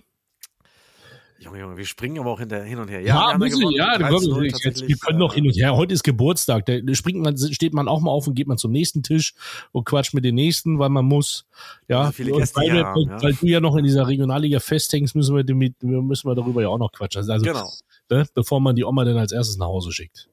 Junge, Junge, wir springen aber auch hinter, hin und her. Ja, wir haben müssen gewonnen, ja, da 13-0 kommen wir jetzt, wir können noch äh, hin und her. Heute ist Geburtstag. Da springt man, steht man auch mal auf und geht man zum nächsten Tisch und quatscht mit den nächsten, weil man muss. Ja, viele und Gäste weil, wir, haben, ja. weil du ja noch in dieser Regionalliga festhängst, müssen wir, damit, müssen wir darüber ja auch noch quatschen. Also, Genau. ne, bevor man die Oma dann als erstes nach Hause schickt.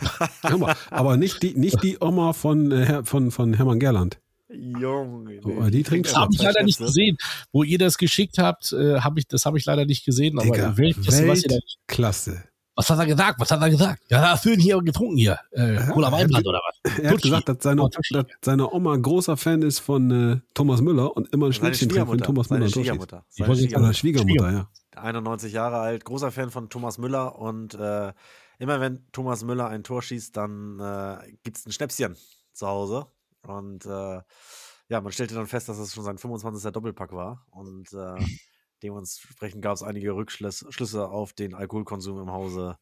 Aber nicht die, nicht die Oma von, äh, von, von Hermann Gerland. Junge. Oh, die trinkt Habe ich leider nicht Schnäpse. gesehen. Wo ihr das geschickt habt, äh, hab ich, das habe ich leider nicht gesehen. Aber Digga, will wissen, was, ihr da, Weltklasse. was hat er gesagt? Was hat er gesagt? Ja, da schön hier getrunken hier. Äh, Cola Weinbrand oder was? Er hat Tutschi. gesagt, dass seine, Oh, dass seine Oma großer Fan ist von äh, Thomas Müller und immer ein Seine Schnittchen trinkt, wenn Schwiegermutter. Thomas Seine Müller schießt. Schwiegermutter. Ich Seine Oder Schwiegermutter. Schwiegermutter, ja. 91 Jahre alt, großer Fan von Thomas Müller und äh, immer wenn Thomas Müller ein Tor schießt, dann äh, gibt es ein Schnäpschen zu Hause. Und äh, ja, man stellte dann fest, dass es schon sein 25. Doppelpack war. Und äh, dementsprechend gab es einige Rückschlüsse Schlüsse auf den Alkoholkonsum im Hause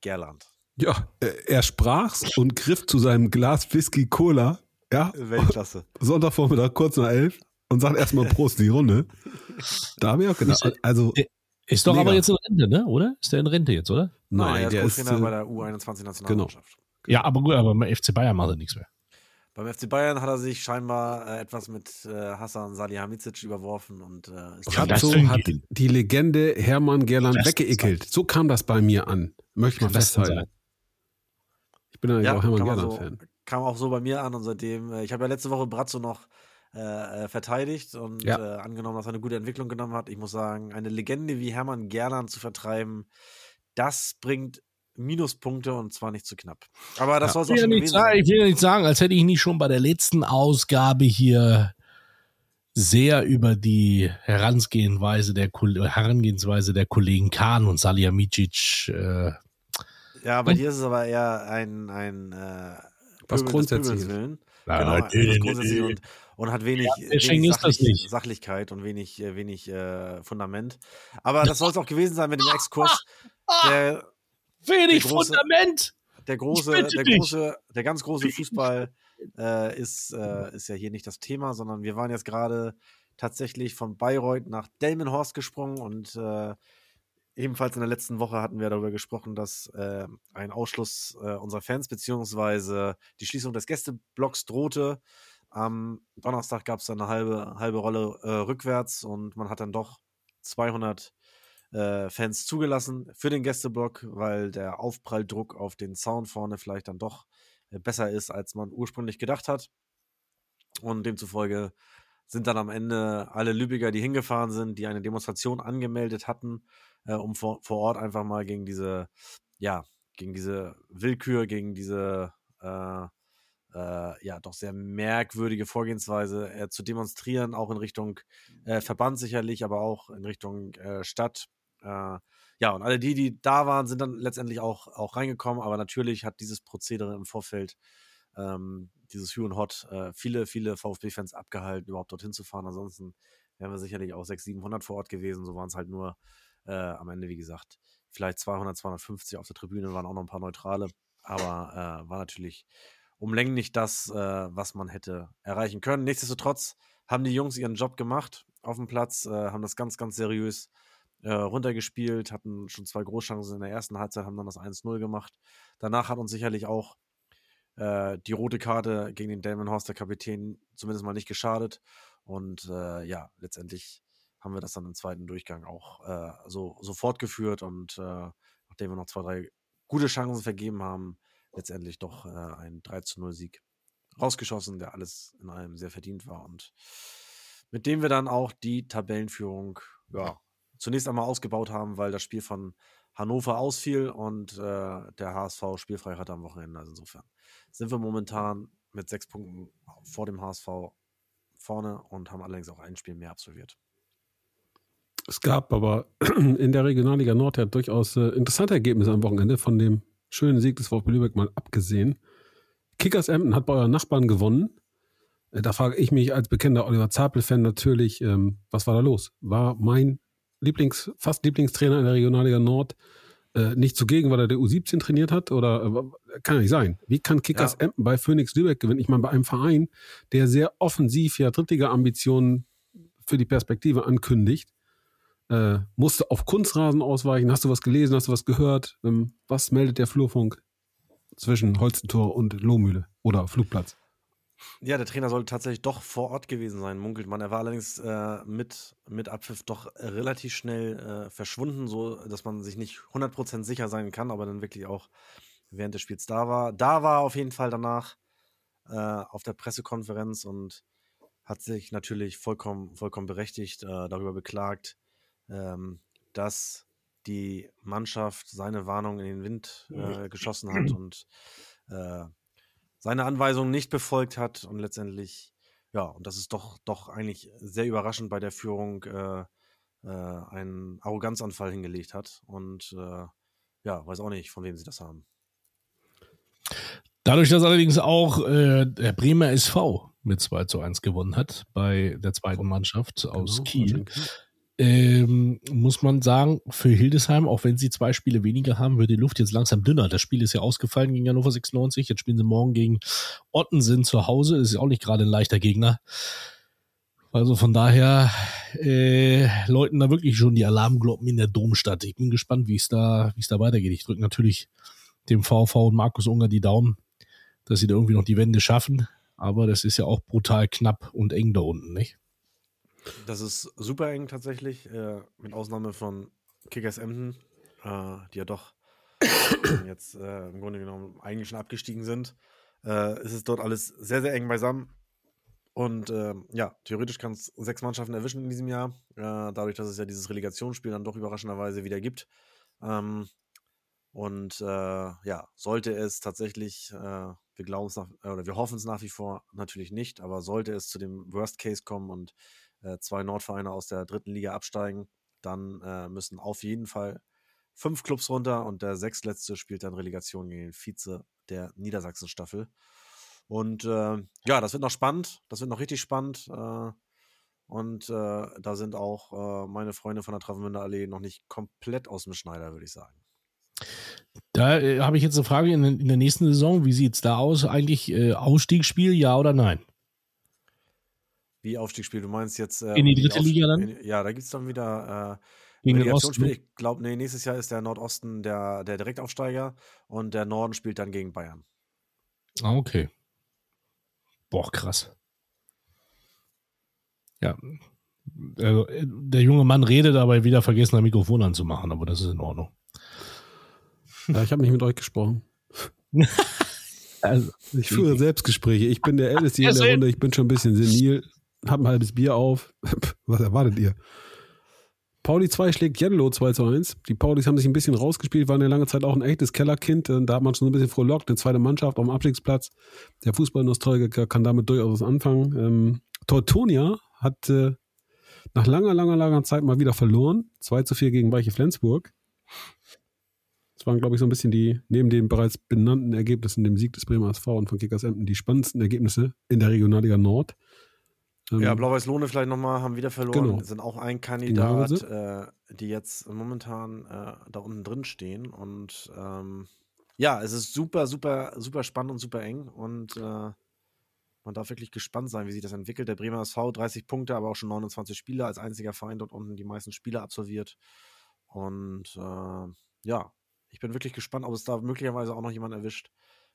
Gerland. Ja, äh, er sprach's und griff zu seinem Glas Whisky Cola, ja, Weltklasse. Sonntagvormittag kurz nach elf und sagt erstmal Prost die Runde. Da habe ich auch gedacht, also Ist doch Mega. aber jetzt in Rente, ne? Oder? Ist der in Rente jetzt, oder? Nein, er der ist ist, Co-Trainer bei äh, der U21-Nationalmannschaft. Ja, aber gut, aber beim FC Bayern macht er nichts mehr. Beim FC Bayern hat er sich scheinbar äh, etwas mit äh, Hassan Salihamidzic überworfen und äh, ist sind hat die. Legende Hermann Gerland Das weggeekelt. So kam das bei mir an. Möchte ich mal festhalten. Ich bin eigentlich Ja, auch Hermann Gerland-Fan. so, kam auch so bei mir an und seitdem, äh, ich habe ja letzte Woche Brazzo noch äh, äh, verteidigt und Ja. äh, angenommen, dass er eine gute Entwicklung genommen hat. Ich muss sagen, eine Legende wie Hermann Gerland zu vertreiben, das bringt Minuspunkte und zwar nicht zu knapp. Aber das soll es Ich auch will, ja schon nicht gewesen sagen, sein. ich will ja nicht sagen, als hätte ich nicht schon bei der letzten Ausgabe hier sehr über die Herangehensweise der, Herangehensweise der Kollegen Kahn und Salihamidzic äh, Ja, bei dir ist es aber eher ein, ein äh, Was. Pöbels willen. Ja, genau, natürlich, etwas grundsätzlich und, und hat wenig, deswegen wenig ist das nicht. Sachlichkeit und wenig, äh, wenig äh, Fundament. Aber das soll es auch gewesen sein mit dem Exkurs. Der, wenig Der große- Fundament. der große, der große, der ganz große Fußball äh, ist, äh, ist ja hier nicht das Thema, sondern wir waren jetzt gerade tatsächlich von Bayreuth nach Delmenhorst gesprungen und äh, ebenfalls in der letzten Woche hatten wir darüber gesprochen, dass äh, ein Ausschluss äh, unserer Fans beziehungsweise die Schließung des Gästeblocks drohte. Am Donnerstag gab es dann eine halbe, halbe Rolle äh, rückwärts und man hat dann doch 200 äh, Fans zugelassen für den Gästeblock, weil der Aufpralldruck auf den Zaun vorne vielleicht dann doch äh, besser ist, als man ursprünglich gedacht hat. Und demzufolge sind dann am Ende alle Lübecker, die hingefahren sind, die eine Demonstration angemeldet hatten, äh, um vor, vor Ort einfach mal gegen diese, ja, gegen diese Willkür, gegen diese äh, äh, ja doch sehr merkwürdige Vorgehensweise äh, zu demonstrieren, auch in Richtung äh, Verband sicherlich, aber auch in Richtung äh, Stadt. Äh, ja, und alle die, die da waren, sind dann letztendlich auch, auch reingekommen, aber natürlich hat dieses Prozedere im Vorfeld, ähm, dieses Hue und Hot, äh, viele, viele VfB-Fans abgehalten, überhaupt dorthin zu fahren. Ansonsten wären wir sicherlich auch 600, 700 vor Ort gewesen. So waren es halt nur äh, am Ende, wie gesagt, vielleicht 200, 250 auf der Tribüne, waren auch noch ein paar Neutrale, aber äh, war natürlich um Längen nicht das, äh, was man hätte erreichen können. Nichtsdestotrotz haben die Jungs ihren Job gemacht auf dem Platz, äh, haben das ganz, ganz seriös äh, runtergespielt, hatten schon zwei Großchancen in der ersten Halbzeit, haben dann das 1-0 gemacht. Danach hat uns sicherlich auch äh, die rote Karte gegen den Damon Horst, der Kapitän, zumindest mal nicht geschadet. Und äh, ja, letztendlich haben wir das dann im zweiten Durchgang auch äh, so, so fortgeführt und äh, nachdem wir noch zwei, drei gute Chancen vergeben haben, letztendlich doch äh, ein 3 zu 0 Sieg rausgeschossen, der alles in allem sehr verdient war und mit dem wir dann auch die Tabellenführung ja, zunächst einmal ausgebaut haben, weil das Spiel von Hannover ausfiel und äh, der HSV spielfrei hatte am Wochenende. Also insofern sind wir momentan mit sechs Punkten vor dem HSV vorne und haben allerdings auch ein Spiel mehr absolviert. Es gab aber in der Regionalliga Nord ja durchaus äh, interessante Ergebnisse am Wochenende, von dem schönen Sieg des VfB Lübeck mal abgesehen. Kickers Emden hat bei euren Nachbarn gewonnen. Äh, da frage ich mich als bekennender Oliver Zapel-Fan natürlich, ähm, was war da los? War mein Lieblings-, fast Lieblingstrainer in der Regionalliga Nord äh, nicht zugegen, weil er der U17 trainiert hat? Oder äh, kann ja nicht sein. Wie kann Kickers ja. Emden bei Phoenix Lübeck gewinnen? Ich meine, bei einem Verein, der sehr offensiv ja Drittliga-Ambitionen für die Perspektive ankündigt, äh, musste auf Kunstrasen ausweichen. Hast du was gelesen? Hast du was gehört? Ähm, was meldet der Flurfunk zwischen Holzentor und Lohmühle oder Flugplatz? Ja, der Trainer sollte tatsächlich doch vor Ort gewesen sein, munkelt man. Er war allerdings äh, mit, mit Abpfiff doch relativ schnell äh, verschwunden, so dass man sich nicht 100% sicher sein kann, aber dann wirklich auch während des Spiels da war. Da war auf jeden Fall danach äh, auf der Pressekonferenz und hat sich natürlich vollkommen, vollkommen berechtigt äh, darüber beklagt, ähm, dass die Mannschaft seine Warnung in den Wind äh, geschossen hat und äh, seine Anweisungen nicht befolgt hat und letztendlich, ja, und das ist doch, doch eigentlich sehr überraschend bei der Führung, äh, äh, einen Arroganzanfall hingelegt hat. Und äh, ja, weiß auch nicht, von wem sie das haben. Dadurch, dass allerdings auch äh, der Bremer SV mit 2 zu 1 gewonnen hat bei der zweiten Mannschaft genau, aus Kiel, ähm, muss man sagen, für Hildesheim, auch wenn sie zwei Spiele weniger haben, wird die Luft jetzt langsam dünner. Das Spiel ist ja ausgefallen gegen Hannover 96. Jetzt spielen sie morgen gegen Ottensen zu Hause. Das ist ja auch nicht gerade ein leichter Gegner. Also von daher äh, läuten da wirklich schon die Alarmglocken in der Domstadt. Ich bin gespannt, wie es da, wie es da weitergeht. Ich drücke natürlich dem VV und Markus Unger die Daumen, dass sie da irgendwie noch die Wende schaffen. Aber das ist ja auch brutal knapp und eng da unten, nicht? Das ist super eng tatsächlich, äh, mit Ausnahme von Kickers Emden, äh, die ja doch jetzt äh, im Grunde genommen eigentlich schon abgestiegen sind. Äh, ist es dort alles sehr, sehr eng beisammen. Und ähm, ja, theoretisch kann es sechs Mannschaften erwischen in diesem Jahr, äh, dadurch, dass es ja dieses Relegationsspiel dann doch überraschenderweise wieder gibt. Ähm, und äh, ja, sollte es tatsächlich, wir glauben es oder wir hoffen es nach wie vor natürlich nicht, aber sollte es zu dem Worst Case kommen und äh, zwei Nordvereine aus der dritten Liga absteigen, dann äh, müssen auf jeden Fall fünf Clubs runter und der sechstletzte spielt dann Relegation gegen den Vize der Niedersachsen-Staffel. Und äh, ja, das wird noch spannend, das wird noch richtig spannend. Äh, und äh, da sind auch meine Freunde von der Travemünder Allee noch nicht komplett aus dem Schneider, würde ich sagen. Da äh, habe ich jetzt eine Frage in, in, der nächsten Saison. Wie sieht es da aus? Eigentlich äh, Ausstiegsspiel, ja oder nein? Wie Aufstiegsspiel? Du meinst jetzt. Ähm, in die dritte Liga dann? In, ja, da gibt es dann wieder äh, Relegationsspiel. Ich glaube, nee, nächstes Jahr ist der Nordosten der, der Direktaufsteiger und der Norden spielt dann gegen Bayern. Ah, okay. Boah, krass. Ja. Also, der junge Mann redet, aber wieder vergessen, ein Mikrofon anzumachen, aber das ist in Ordnung. Ja, ich habe nicht mit euch gesprochen. also, ich führe Selbstgespräche. Ich bin der Älteste hier in der Runde. Ich bin schon ein bisschen senil hab ein halbes Bier auf. Was erwartet ihr? Pauli 2 schlägt Jenlo 2 zu 1. Die Paulis haben sich ein bisschen rausgespielt, waren ja lange Zeit auch ein echtes Kellerkind. Da hat man schon ein bisschen frohlockt. Eine zweite Mannschaft auf dem Abstiegsplatz. Der Fußballnostalgiker kann damit durchaus was anfangen. Ähm, Tortonia hat äh, nach langer, langer, langer Zeit mal wieder verloren. 2 zu 4 gegen Weiche Flensburg. Das waren, glaube ich, so ein bisschen die, neben den bereits benannten Ergebnissen, dem Sieg des Bremer SV und von Kickers Emden, die spannendsten Ergebnisse in der Regionalliga Nord. Ähm, ja, Blau-Weiß-Lohne vielleicht nochmal, haben wieder verloren. Genau. Sind auch ein Kandidat, äh, die jetzt momentan äh, da unten drin stehen. Und ähm, ja, es ist super, super, super spannend und super eng. Und äh, man darf wirklich gespannt sein, wie sich das entwickelt. Der Bremer SV 30 Punkte, aber auch schon 29 Spieler, als einziger Verein dort unten die meisten Spiele absolviert. Und äh, ja, ich bin wirklich gespannt, ob es da möglicherweise auch noch jemand erwischt,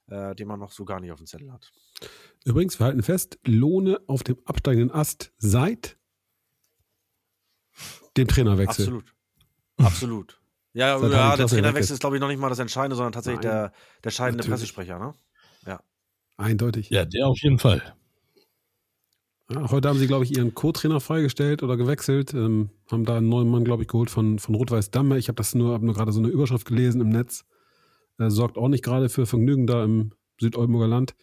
äh, den man noch so gar nicht auf dem Zettel hat. Übrigens, wir halten fest, Lohne auf dem absteigenden Ast seit dem Trainerwechsel. Absolut. Absolut. Ja, ja der Trainerwechsel ist, glaube ich, noch nicht mal das Entscheidende, sondern tatsächlich der, der scheidende Natürlich. Pressesprecher, ne? Ja. Eindeutig. Ja, der auf jeden Fall. Ja, heute haben sie, glaube ich, ihren Co-Trainer freigestellt oder gewechselt. Ähm, haben da einen neuen Mann, glaube ich, geholt von, von Rot-Weiß Damme. Ich habe das nur, hab nur gerade so eine Überschrift gelesen im Netz. Äh, sorgt auch nicht gerade für Vergnügen da im Südoldenburger Land.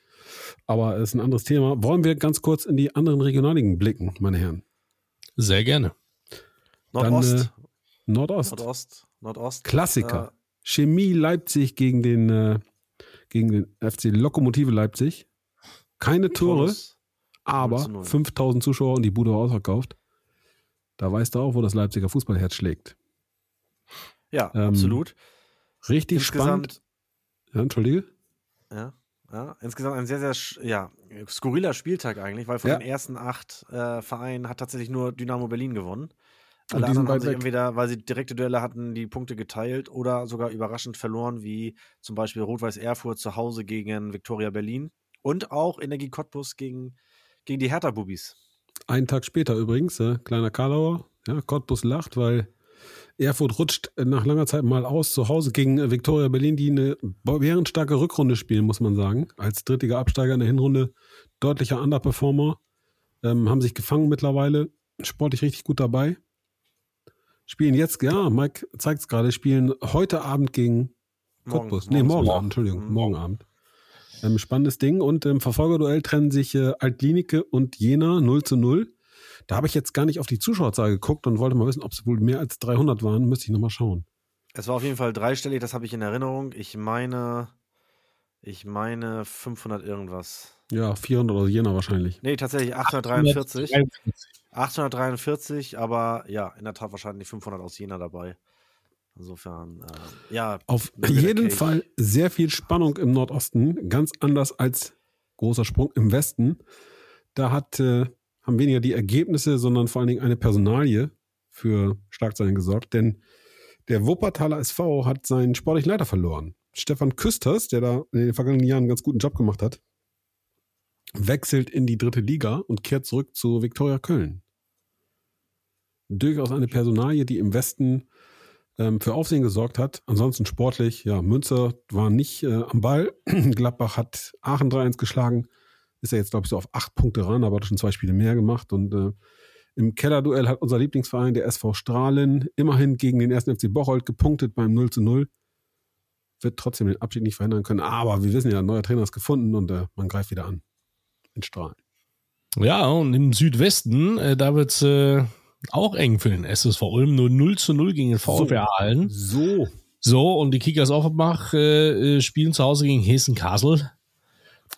Aber ist ein anderes Thema. Wollen wir ganz kurz in die anderen Regionalligen blicken, meine Herren? Sehr gerne. Nordost. Dann, äh, Nordost. Nordost. Nordost. Klassiker. Chemie Leipzig gegen den, äh, gegen den FC Lokomotive Leipzig. Keine Äh, Tore, aber 0 zu 0. 5000 Zuschauer und die Bude war ausverkauft. Da weißt du auch, wo das Leipziger Fußballherz schlägt. Ja, Ähm, absolut. Richtig spannend. Ja, Entschuldige. ja, ja, insgesamt ein sehr, sehr ja, skurriler Spieltag eigentlich, weil von Ja. den ersten acht äh, Vereinen hat tatsächlich nur Dynamo Berlin gewonnen. Alle anderen haben sich weg. entweder, weil sie direkte Duelle hatten, die Punkte geteilt oder sogar überraschend verloren, wie zum Beispiel Rot-Weiß Erfurt zu Hause gegen Viktoria Berlin und auch Energie Cottbus gegen, gegen die Hertha-Bubis. Einen Tag später übrigens, äh, kleiner Karlauer, ja, Cottbus lacht, weil Erfurt rutscht nach langer Zeit mal aus zu Hause gegen äh, Viktoria Berlin, die eine bärenstarke Rückrunde spielen, muss man sagen. Als drittiger Absteiger in der Hinrunde deutlicher Underperformer. Ähm, haben sich gefangen mittlerweile, sportlich richtig gut dabei. Spielen jetzt, ja, Mike zeigt es gerade, spielen heute Abend gegen Morgen- Cottbus. Nee, morgen morgen. Abend, Entschuldigung, Mhm. morgen Abend. Ähm, spannendes Ding und im Verfolgerduell trennen sich äh, Altlinike und Jena 0 zu 0. Da habe ich jetzt gar nicht auf die Zuschauerzahl geguckt und wollte mal wissen, ob es wohl mehr als 300 waren. Müsste ich nochmal schauen. Es war auf jeden Fall dreistellig, das habe ich in Erinnerung. Ich meine, ich meine 500 irgendwas. Ja, 400 aus Jena wahrscheinlich. Nee, tatsächlich 843. 843, aber ja, in der Tat wahrscheinlich 500 aus Jena dabei. Insofern, äh, ja. Auf jeden Cage. Fall sehr viel Spannung im Nordosten, ganz anders als großer Sprung im Westen. Da hat, äh, haben weniger die Ergebnisse, sondern vor allen Dingen eine Personalie für Schlagzeilen gesorgt, denn der Wuppertaler SV hat seinen sportlichen Leiter verloren. Stefan Küsters, der da in den vergangenen Jahren einen ganz guten Job gemacht hat, wechselt in die dritte Liga und kehrt zurück zu Viktoria Köln. Durchaus eine Personalie, die im Westen ähm, für Aufsehen gesorgt hat. Ansonsten sportlich, ja, Münster war nicht äh, am Ball. Gladbach hat Aachen 3-1 geschlagen. Ist ja jetzt, glaube ich, so auf acht Punkte ran, aber hat schon zwei Spiele mehr gemacht. Und äh, im Kellerduell hat unser Lieblingsverein, der SV Strahlen, immerhin gegen den 1. FC Bocholt gepunktet beim 0 zu 0. Wird trotzdem den Abschied nicht verhindern können. Aber wir wissen ja, ein neuer Trainer ist gefunden und äh, man greift wieder an. In Strahlen. Ja, und im Südwesten, äh, da wird's äh, auch eng für den SSV Ulm. Nur 0 zu 0 gegen den VfR Aalen. So. So, und die Kickers Offenbach äh, äh, spielen zu Hause gegen Hessen Kassel.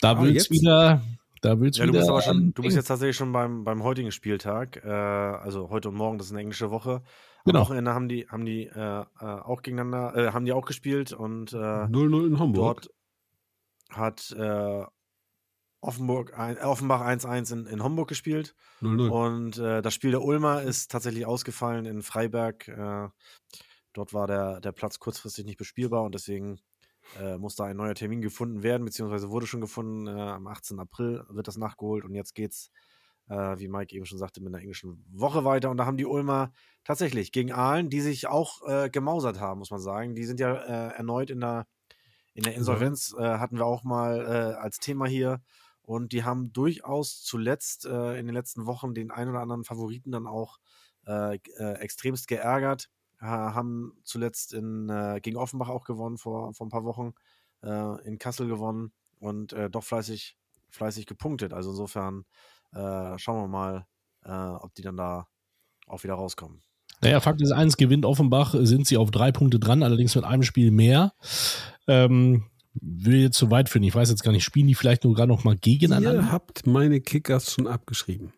Da Ah, wird's jetzt? wieder, da wird's Ja, du bist aber schon, du bist jetzt tatsächlich schon beim, beim heutigen Spieltag. Äh, also heute und morgen, das ist eine englische Woche. Genau. Am Wochenende haben die, haben die äh, äh, auch gegeneinander, äh, haben die auch gespielt und äh, 0-0 in Hamburg. dort hat äh, Offenburg ein, äh, Offenbach 1-1 in, in Homburg gespielt. 0-0. Und äh, das Spiel der Ulmer ist tatsächlich ausgefallen in Freiberg. Äh, dort war der, der Platz kurzfristig nicht bespielbar und deswegen äh, muss da ein neuer Termin gefunden werden, beziehungsweise wurde schon gefunden. Äh, am 18. April wird das nachgeholt und jetzt geht's, äh, wie Mike eben schon sagte, mit einer englischen Woche weiter. Und da haben die Ulmer tatsächlich gegen Aalen, die sich auch äh, gemausert haben, muss man sagen. Die sind ja äh, erneut in der, in der Insolvenz, äh, hatten wir auch mal äh, als Thema hier. Und die haben durchaus zuletzt in den letzten Wochen den ein oder anderen Favoriten dann auch extremst geärgert. Äh, haben zuletzt in, äh, gegen Offenbach auch gewonnen vor, vor ein paar Wochen, äh, in Kassel gewonnen und äh, doch fleißig, fleißig gepunktet. Also insofern äh, schauen wir mal, äh, ob die dann da auch wieder rauskommen. Naja, Fakt ist eins, gewinnt Offenbach, sind sie auf drei Punkte dran, allerdings mit einem Spiel mehr. Ähm, will jetzt zu weit finden. Ich weiß jetzt gar nicht, spielen die vielleicht nur gerade noch mal gegeneinander? Ihr habt meine Kickers schon abgeschrieben.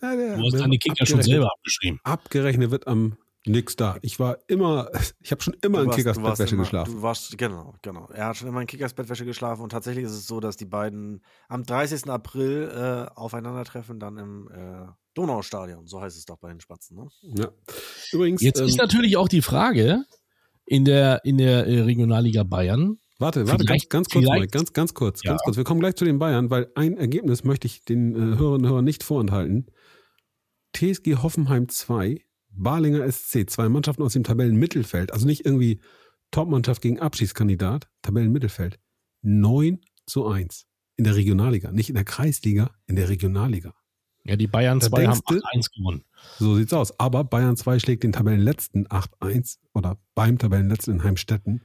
Ja, der- Du hast deine Kicker schon selber abgeschrieben. Abgerechnet wird am nix da. Ich war immer, ich habe schon immer in warst- Kickers du warst Bettwäsche immer- geschlafen. Du warst, genau, genau. Er hat schon immer in Kickers Bettwäsche geschlafen und tatsächlich ist es so, dass die beiden am 30. April äh, aufeinandertreffen, dann im äh, Donaustadion. So heißt es doch bei den Spatzen, ne? Ja. Übrigens, Jetzt ähm, ist natürlich auch die Frage in der, in der äh, Regionalliga Bayern. warte, warte, ganz, vielleicht- ganz kurz, Mike, ganz, ganz kurz, Ja. ganz kurz. Wir kommen gleich zu den Bayern, weil ein Ergebnis möchte ich den äh, Hörerinnen und Hörern nicht vorenthalten. TSG Hoffenheim 2, Balinger SC, zwei Mannschaften aus dem Tabellenmittelfeld, also nicht irgendwie Topmannschaft gegen Abschiedskandidat, Tabellenmittelfeld. 9 zu 1 in der Regionalliga, nicht in der Kreisliga, in der Regionalliga. Ja, die Bayern Da 2 haben denkst du- 8-1 gewonnen. So sieht's aus. Aber Bayern 2 schlägt den Tabellenletzten 8-1 oder beim Tabellenletzten in Heimstetten.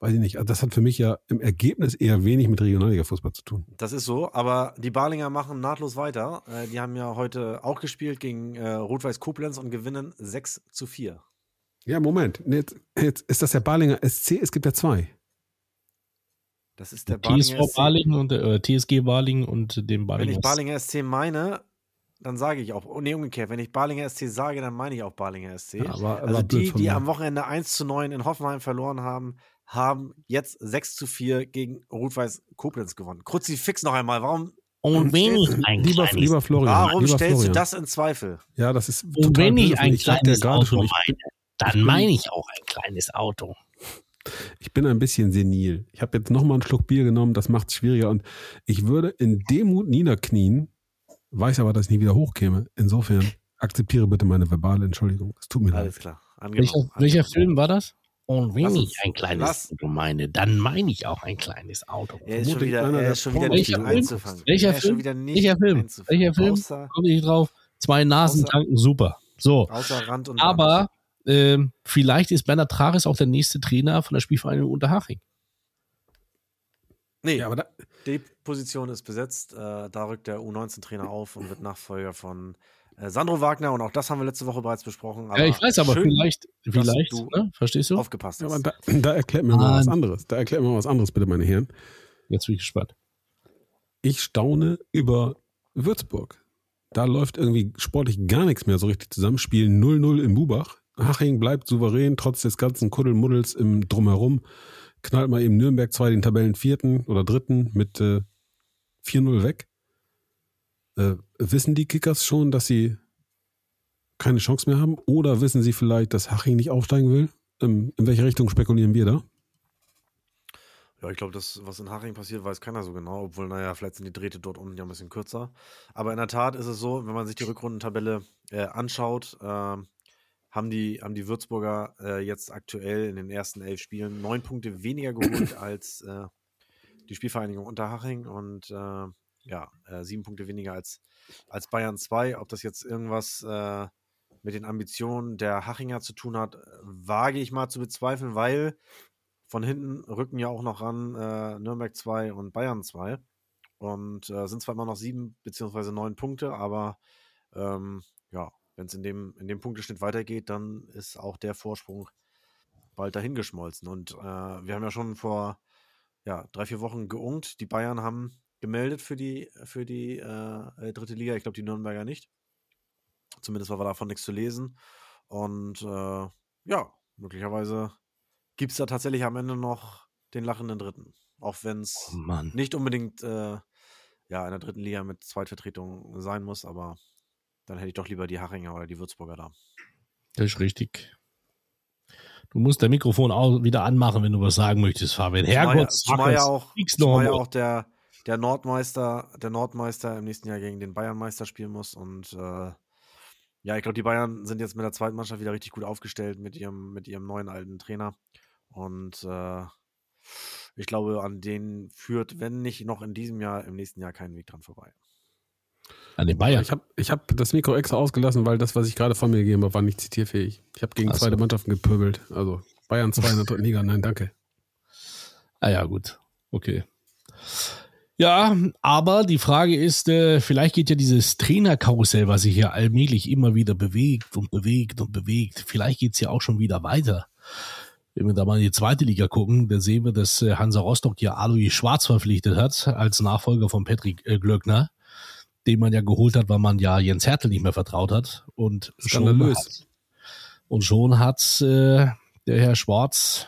Weiß ich nicht. Also das hat für mich ja im Ergebnis eher wenig mit Regionalliga-Fußball zu tun. Das ist so, aber die Balinger machen nahtlos weiter. Äh, die haben ja heute auch gespielt gegen äh, Rot-Weiß Koblenz und gewinnen 6 zu 4. Ja, Moment. Jetzt, jetzt ist das der Balinger SC. Es gibt ja zwei. Das ist der TSV Balinger SC. Balingen und äh, TSG Balingen und dem Wenn Balingen. ich Balinger SC meine, dann sage ich auch, oh, nee, umgekehrt, wenn ich Balinger SC sage, dann meine ich auch Balinger SC. Ja, aber- also aber die, die am Wochenende 1 zu 9 in Hoffenheim verloren haben, haben jetzt 6 zu 4 gegen Rot-Weiß Koblenz gewonnen. Kruzifix noch einmal, warum, und wenn ich ein Lieber, kleines, lieber Florian. warum lieber stellst Florian. du das in Zweifel? Ja, das ist und wenn ich ein Ich kleines Auto meine, dann meine ich auch ein kleines Auto. ich bin ein bisschen senil. Ich habe jetzt nochmal einen Schluck Bier genommen. Das macht es schwieriger. Und ich würde in Demut niederknien, weiß aber, dass ich nie wieder hochkäme. Insofern akzeptiere bitte meine verbale Entschuldigung. Es tut mir leid. Alles klar. Angenommen. Welcher, welcher Angenommen. Film war das? Und wenn ich ein kleines lass- Auto meine, dann meine ich auch ein kleines Auto. Er ist schon wieder, er ist schon wieder nicht einzufangen. Welcher er Film? Welcher Film? Welcher Film? Komme ich drauf? Zwei Nasen Außer- tanken, super. So. außer Rand und Aber ähm, vielleicht ist Bernhard Trares auch der nächste Trainer von der Spielvereinigung Unterhaching. Nee, Ja, aber da, die Position ist besetzt. Äh, da rückt der U19-Trainer auf und wird Nachfolger von Sandro Wagner. Und auch das haben wir letzte Woche bereits besprochen. ja, ich weiß aber, schön vielleicht, vielleicht, du ne? verstehst du? aufgepasst ja, aber da, da erklärt mir mal was anderes. Da erklärt mir mal was anderes, bitte, meine Herren. Jetzt bin ich gespannt. Ich staune über Würzburg. Da läuft irgendwie sportlich gar nichts mehr so richtig zusammen. Spielen 0-0 in Bubach. Haching bleibt souverän, trotz des ganzen Kuddelmuddels im Drumherum. Knallt mal eben Nürnberg 2 den Tabellenvierten oder Dritten mit äh, 4-0 weg. Äh, wissen die Kickers schon, dass sie keine Chance mehr haben? Oder wissen sie vielleicht, dass Haching nicht aufsteigen will? Ähm, in welche Richtung spekulieren wir da? Ja, ich glaube, das, was in Haching passiert, weiß keiner so genau, obwohl, naja, vielleicht sind die Drähte dort unten ja ein bisschen kürzer. Aber in der Tat ist es so, wenn man sich die Rückrundentabelle äh, anschaut, ähm, haben, die, haben die Würzburger äh, jetzt aktuell in den ersten elf Spielen neun Punkte weniger geholt als äh, die Spielvereinigung Unterhaching und äh, ja, äh, sieben Punkte weniger als, als Bayern 2. Ob das jetzt irgendwas äh, mit den Ambitionen der Hachinger zu tun hat, wage ich mal zu bezweifeln, weil von hinten rücken ja auch noch ran äh, Nürnberg 2 und Bayern 2. Und äh, sind zwar immer noch sieben beziehungsweise neun Punkte, aber ähm, ja, wenn es in dem, in dem Punkteschnitt weitergeht, dann ist auch der Vorsprung bald dahingeschmolzen. Und äh, wir haben ja schon vor ja, drei, vier Wochen geungt. Die Bayern haben gemeldet für die, für die äh, dritte Liga. Ich glaube, die Nürnberger nicht. Zumindest war davon nichts zu lesen. Und äh, ja, möglicherweise gibt es da tatsächlich am Ende noch den lachenden Dritten. Auch wenn es Oh nicht unbedingt äh, ja, in der dritten Liga mit Zweitvertretung sein muss, aber dann hätte ich doch lieber die Haringer oder die Würzburger da. Das ist richtig. Du musst dein Mikrofon auch wieder anmachen, wenn du was sagen möchtest, Fabian. Herrgott, zumal ja auch, kriegst noch zumal ja auch der, der Nordmeister, der Nordmeister im nächsten Jahr gegen den Bayernmeister spielen muss. Und äh, ja, ich glaube, die Bayern sind jetzt mit der zweiten Mannschaft wieder richtig gut aufgestellt mit ihrem, mit ihrem neuen alten Trainer. Und äh, ich glaube, an denen führt, wenn nicht noch in diesem Jahr, im nächsten Jahr kein Weg dran vorbei. An den Bayern. Ich habe ich hab das Mikro extra ausgelassen, weil das, was ich gerade von mir gegeben habe, war nicht zitierfähig. Ich habe gegen so. zweite Mannschaften gepöbelt. Also Bayern 2 in der dritten Liga. Nein, danke. Ah ja, gut. Okay. Ja, aber die Frage ist, äh, vielleicht geht ja dieses Trainerkarussell, was sich ja allmählich immer wieder bewegt und bewegt und bewegt, vielleicht geht's ja auch schon wieder weiter. Wenn wir da mal in die zweite Liga gucken, dann sehen wir, dass äh, Hansa Rostock ja Alois Schwarz verpflichtet hat als Nachfolger von Patrick äh, Glöckner, den man ja geholt hat, weil man ja Jens Hertel nicht mehr vertraut hat. Und schon Skandalös. hat, und schon hat äh, der Herr Schwarz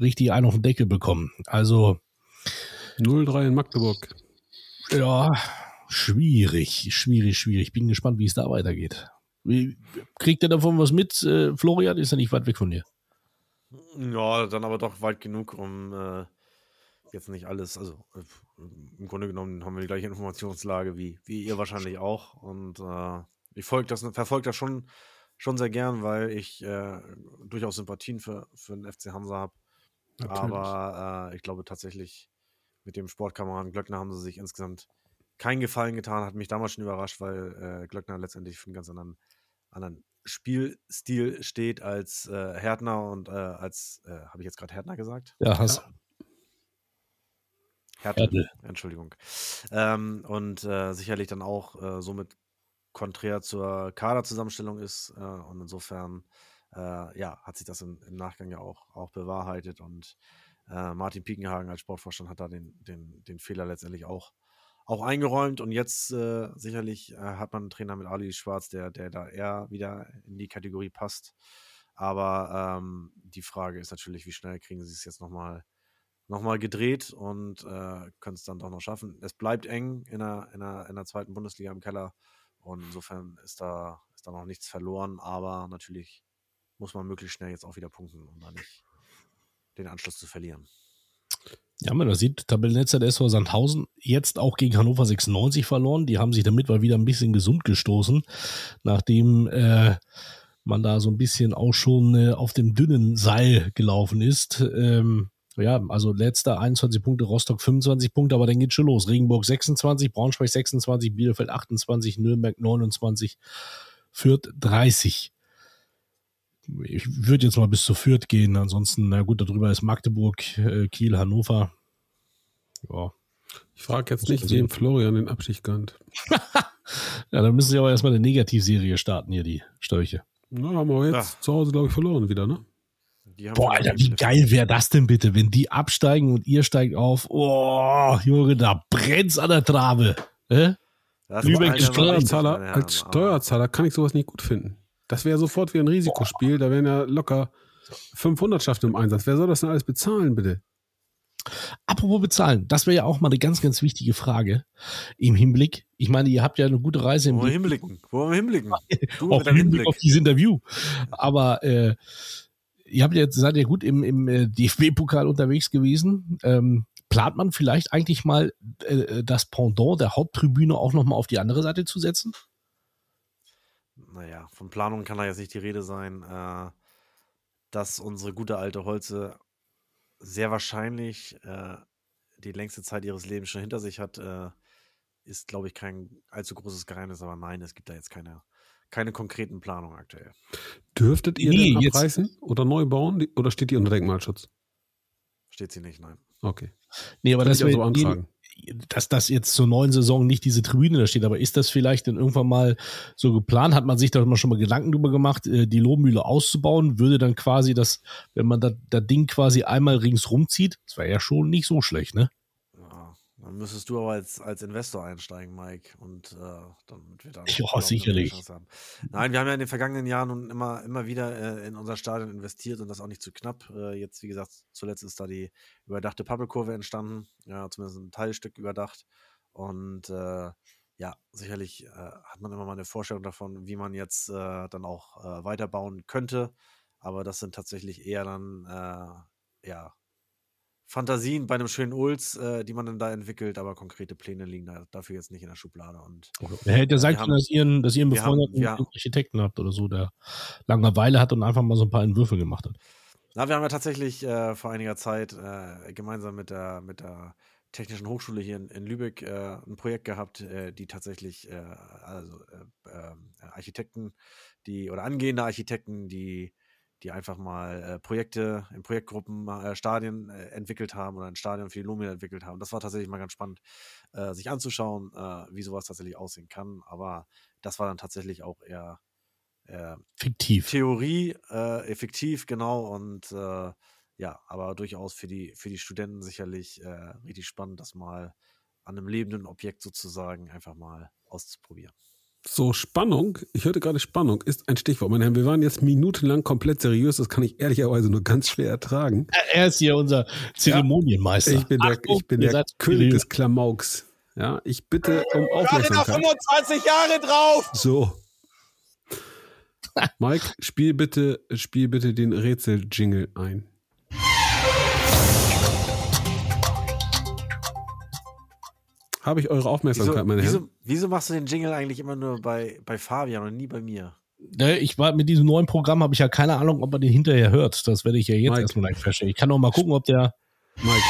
richtig einen auf den Deckel bekommen. Also 0-3 in Magdeburg. ja, schwierig, schwierig, schwierig. Bin gespannt, wie es da weitergeht. Kriegt er davon was mit? Äh, Florian ist ja nicht weit weg von dir. Ja, dann aber doch weit genug, um äh, jetzt nicht alles, also äh, im Grunde genommen haben wir die gleiche Informationslage wie, wie ihr wahrscheinlich auch. Und äh, ich folge das, verfolge das schon, schon sehr gern, weil ich äh, durchaus Sympathien für, für den FC Hansa habe. Natürlich. Aber äh, ich glaube tatsächlich, mit dem Sportkameraden Glöckner haben sie sich insgesamt keinen Gefallen getan, hat mich damals schon überrascht, weil äh, Glöckner letztendlich für einen ganz anderen, anderen Spielstil steht als äh, Härtner und äh, als, äh, habe ich jetzt gerade Härtner gesagt? Ja, hast Härtner, Härtl. Entschuldigung. Ähm, und äh, sicherlich dann auch äh, somit konträr zur Kaderzusammenstellung ist. Äh, und insofern, äh, ja, hat sich das im, im Nachgang ja auch, auch bewahrheitet. Und äh, Martin Piekenhagen als Sportvorstand hat da den, den, den Fehler letztendlich auch, auch eingeräumt. Und jetzt äh, sicherlich äh, hat man einen Trainer mit Ali Schwarz, der, der da eher wieder in die Kategorie passt. Aber ähm, die Frage ist natürlich, wie schnell kriegen sie es jetzt nochmal nochmal gedreht und äh, können es dann doch noch schaffen. Es bleibt eng in der, in, der, in der zweiten Bundesliga im Keller und insofern ist da, ist da noch nichts verloren, aber natürlich muss man möglichst schnell jetzt auch wieder punkten, um da nicht den Anschluss zu verlieren. Ja, man sieht, Tabellennetzer der SV Sandhausen jetzt auch gegen Hannover 96 verloren. Die haben sich damit mal wieder ein bisschen gesund gestoßen, nachdem äh, man da so ein bisschen auch schon äh, auf dem dünnen Seil gelaufen ist. Ähm, ja, also letzter 21 Punkte, Rostock 25 Punkte, aber dann geht schon los. Regenburg 26, Braunschweig 26, Bielefeld 28, Nürnberg 29, Fürth 30. Ich würde jetzt mal bis zu Fürth gehen, ansonsten, na gut, darüber ist Magdeburg, äh, Kiel, Hannover. Ja. Ich frage jetzt nicht, wem Florian den Abschied gönnt. ja, dann müssen sie aber erstmal eine Negativserie starten hier, die Störche. Na, haben wir jetzt Ja. zu Hause, glaube ich, verloren wieder, ne? Boah, Alter, wie geil wäre das denn bitte, wenn die absteigen und ihr steigt auf. Oh, Junge, da brennt's an der Trabe. Äh? Lübeck Steuerzahler, als Steuerzahler kann ich sowas nicht gut finden. Das wäre sofort wie ein Risikospiel, da wären ja locker 500 Schaften im Einsatz. Wer soll das denn alles bezahlen, bitte? Apropos bezahlen, das wäre ja auch mal eine ganz, ganz wichtige Frage im Hinblick. Ich meine, ihr habt ja eine gute Reise im Wo Blick. hinblicken? Wo wir hinblicken? Du Auch mit im deinem Hinblick auf dieses Interview. Aber äh, ihr habt jetzt, seid ja gut im, im äh, DFB-Pokal unterwegs gewesen. Ähm, plant man vielleicht eigentlich mal äh, das Pendant der Haupttribüne auch nochmal auf die andere Seite zu setzen? Naja, von Planung kann da jetzt nicht die Rede sein. Äh, dass unsere gute alte Holze sehr wahrscheinlich äh, die längste Zeit ihres Lebens schon hinter sich hat, äh, ist, glaube ich, kein allzu großes Geheimnis. Aber nein, es gibt da jetzt keine, keine konkreten Planungen aktuell. Dürftet ihr Nee, jetzt- abreißen oder neu bauen oder steht die unter Denkmalschutz? Steht sie nicht, nein. Okay. Nee, aber Könnt das ihr wär- so antragen. Dass das jetzt zur neuen Saison nicht diese Tribüne da steht, aber ist das vielleicht dann irgendwann mal so geplant? Hat man sich da schon mal Gedanken drüber gemacht, äh, die Lohmühle auszubauen? Würde dann quasi das, wenn man da, das Ding quasi einmal ringsrum zieht, das wäre ja schon nicht so schlecht, ne? Dann müsstest du aber als, als Investor einsteigen, Mike. Und äh, damit wir da Ja, sicherlich. Nein, wir haben ja in den vergangenen Jahren nun immer, immer wieder äh, in unser Stadion investiert und das auch nicht zu knapp. Äh, jetzt, wie gesagt, zuletzt ist da die überdachte Pappelkurve entstanden. Ja, zumindest ein Teilstück überdacht. Und äh, ja, sicherlich äh, hat man immer mal eine Vorstellung davon, wie man jetzt äh, dann auch weiterbauen könnte. Aber das sind tatsächlich eher dann, ja, Fantasien bei einem schönen Ulz, äh, die man dann da entwickelt, aber konkrete Pläne liegen da dafür jetzt nicht in der Schublade. Und Er hätte ja sagen wir können, dass ihr, einen- dass ihr einen haben- befreundeten wir- Architekten habt oder so, der Langeweile hat und einfach mal so ein paar Entwürfe gemacht hat. na, wir haben ja tatsächlich äh, vor einiger Zeit äh, gemeinsam mit der, mit der Technischen Hochschule hier in, in Lübeck äh, ein Projekt gehabt, äh, die tatsächlich, äh, also äh, äh, Architekten, die oder angehende Architekten, die die einfach mal äh, Projekte in Projektgruppen äh, Stadien äh, entwickelt haben oder ein Stadion für die Lumia entwickelt haben. Das war tatsächlich mal ganz spannend, äh, sich anzuschauen, äh, wie sowas tatsächlich aussehen kann. Aber das war dann tatsächlich auch eher äh, Fiktiv. Theorie, effektiv, genau. Und ja, aber durchaus für die, für die Studenten sicherlich richtig spannend, das mal an einem lebenden Objekt sozusagen einfach mal auszuprobieren. So, Spannung, ich hörte gerade Spannung, ist ein Stichwort. Meine Herren, wir waren jetzt minutenlang komplett seriös, das kann ich ehrlicherweise nur ganz schwer ertragen. Er ist hier unser Zeremonienmeister. Ich bin der, Achtung, ich bin der König des Klamauks. Ja, ich bitte um Warte da Aufmerksamkeit. 25 Jahre drauf! So. Mike, spiel bitte, spiel bitte den Rätsel-Jingle ein. Habe ich eure Wieso, Aufmerksamkeit, meine Herren? wieso, wieso machst du den Jingle eigentlich immer nur bei, bei Fabian und nie bei mir? Ne, Ich war mit diesem neuen Programm, habe ich ja keine Ahnung, ob man den hinterher hört. Das werde ich ja jetzt Mike. erstmal gleich feststellen. Ich kann auch mal gucken, ob der. Mike,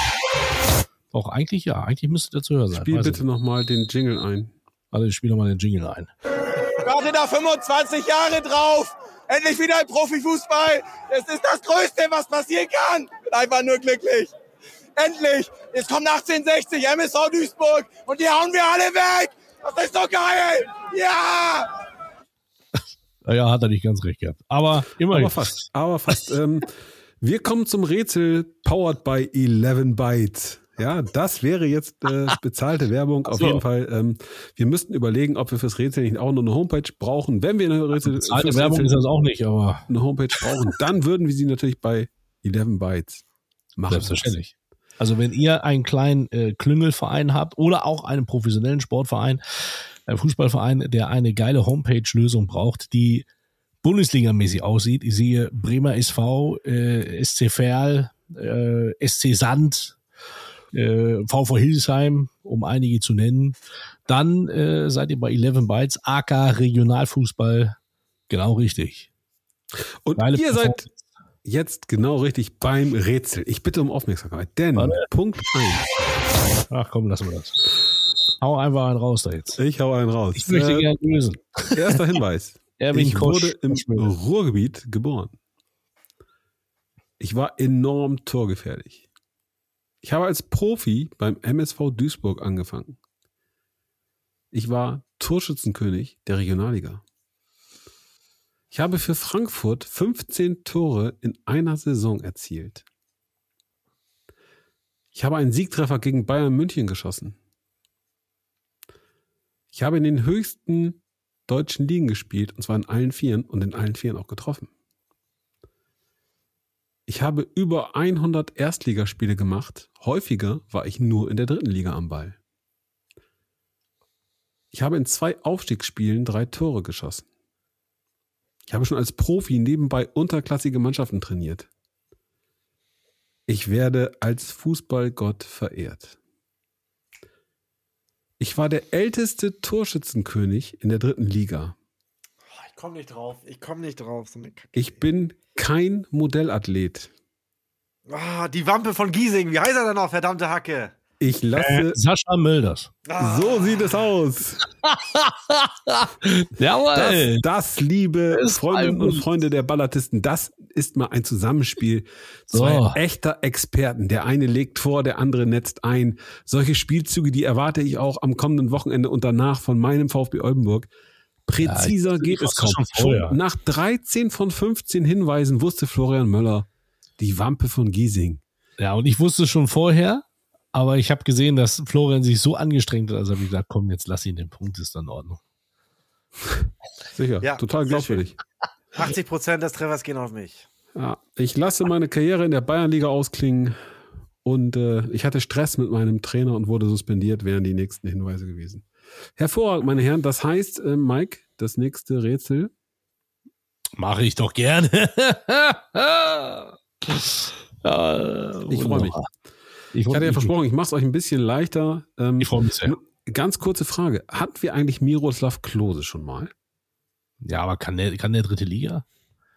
Auch eigentlich ja, eigentlich müsste der zu hören sein. Spiel Weiß bitte nochmal den Jingle ein. Also ich spiele mal den Jingle ein. Warte da 25 Jahre drauf. Endlich wieder ein Profifußball. Das ist das Größte, was passieren kann. Bin einfach nur glücklich. Endlich. Jetzt kommt 1860 MSV Duisburg und die hauen wir alle weg. Das ist doch geil. Ja. Ja, hat er nicht ganz recht gehabt. Aber immerhin. Aber fast. Aber fast. ähm, wir kommen zum Rätsel powered by 11 Bytes. Ja, das wäre jetzt äh, bezahlte Werbung. Auf so. jeden Fall. Ähm, wir müssten überlegen, ob wir fürs Rätsel nicht auch noch eine Homepage brauchen. Wenn wir eine Rätsel, Bezahlte Werbung Rätsel ist das auch nicht, aber eine Homepage brauchen, dann würden wir sie natürlich bei 11 Bytes machen. selbstverständlich. Also wenn ihr einen kleinen äh, Klüngelverein habt oder auch einen professionellen Sportverein, einen Fußballverein, der eine geile Homepage-Lösung braucht, die Bundesligamäßig aussieht. Ich sehe Bremer SV, äh, SC Verl, äh, SC Sand, äh, VV Hildesheim, um einige zu nennen. Dann äh, seid ihr bei 11 Bytes, AK Regionalfußball, genau richtig. Und Geile ihr seid. Jetzt genau richtig beim Rätsel. Ich bitte um Aufmerksamkeit, denn Warte. Punkt 1. Ach komm, lassen wir das. Hau einfach einen raus da jetzt. Ich hau einen raus. Ich möchte Äh, gerne lösen. erster Hinweis. Erwin ich Kosch. wurde im Ruhrgebiet geboren. Ich war enorm torgefährlich. Ich habe als Profi beim MSV Duisburg angefangen. Ich war Torschützenkönig der Regionalliga. Ich habe für Frankfurt 15 Tore in einer Saison erzielt. Ich habe einen Siegtreffer gegen Bayern München geschossen. Ich habe in den höchsten deutschen Ligen gespielt, und zwar in allen Vieren und in allen Vieren auch getroffen. Ich habe über 100 Erstligaspiele gemacht. Häufiger war ich nur in der dritten Liga am Ball. Ich habe in zwei Aufstiegsspielen drei Tore geschossen. Ich habe schon als Profi nebenbei unterklassige Mannschaften trainiert. Ich werde als Fußballgott verehrt. Ich war der älteste Torschützenkönig in der dritten Liga. Ich komme nicht drauf. Ich komme nicht drauf. So. Ich bin kein Modellathlet. Ah, die Wampe von Giesing. Wie heißt er denn noch, verdammte Hacke? Ich lasse. Sascha Mölders. Ah, So sieht es aus. Das, Jawohl. das liebe Das Freundinnen und. Freunde der Ballatisten, das ist mal ein Zusammenspiel. Zwei So. echter Experten. Der eine legt vor, der andere netzt ein. Solche Spielzüge, die erwarte ich auch am kommenden Wochenende und danach von meinem VfB Oldenburg. Präziser Ja, geht es kaum. schon nach 13 von 15 Hinweisen wusste Florian Möller, die Wampe von Giesing. Ja, und ich wusste schon vorher, aber ich habe gesehen, dass Florian sich so angestrengt hat, also habe ich gesagt, komm, jetzt lass ihn den Punkt, ist dann in Ordnung. Sicher, Ja, total glaubwürdig. 80 Prozent des Treffers gehen auf mich. Ja, ich lasse meine Karriere in der Bayernliga ausklingen und äh, ich hatte Stress mit meinem Trainer und wurde suspendiert, wären die nächsten Hinweise gewesen. Hervorragend, meine Herren. Das heißt, äh, Mike, das nächste Rätsel. Mache ich doch gerne. ja, Ich freue mich. Wunderbar. Ich hatte ja ich, versprochen, ich mache es euch ein bisschen leichter. Ähm, ich freue mich sehr. ganz kurze Frage. Hatten wir eigentlich Miroslav Klose schon mal? Ja, aber kann der, kann der dritte Liga?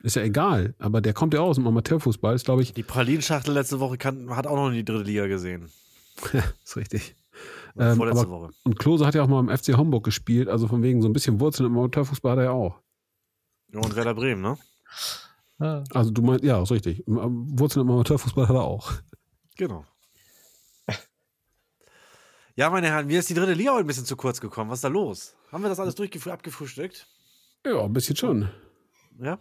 Ist ja egal, aber der kommt ja auch aus dem Amateurfußball, ist glaube ich, Die Pralinschachtel letzte Woche kann, hat auch noch in die dritte Liga gesehen. ist richtig. Ähm, Vorletzte aber, Woche. und Klose hat ja auch mal im FC Homburg gespielt, also von wegen so ein bisschen Wurzeln im Amateurfußball hat er ja auch. Ja, und Werder Bremen, ne? Ja. Also du meinst, ja, ist richtig. Im- Wurzeln im Amateurfußball hat er auch. Genau. Ja, meine Herren, mir ist die dritte Liga heute ein bisschen zu kurz gekommen. Was ist da los? Haben wir das alles abgefrühstückt? Ja, ein bisschen schon. Ja?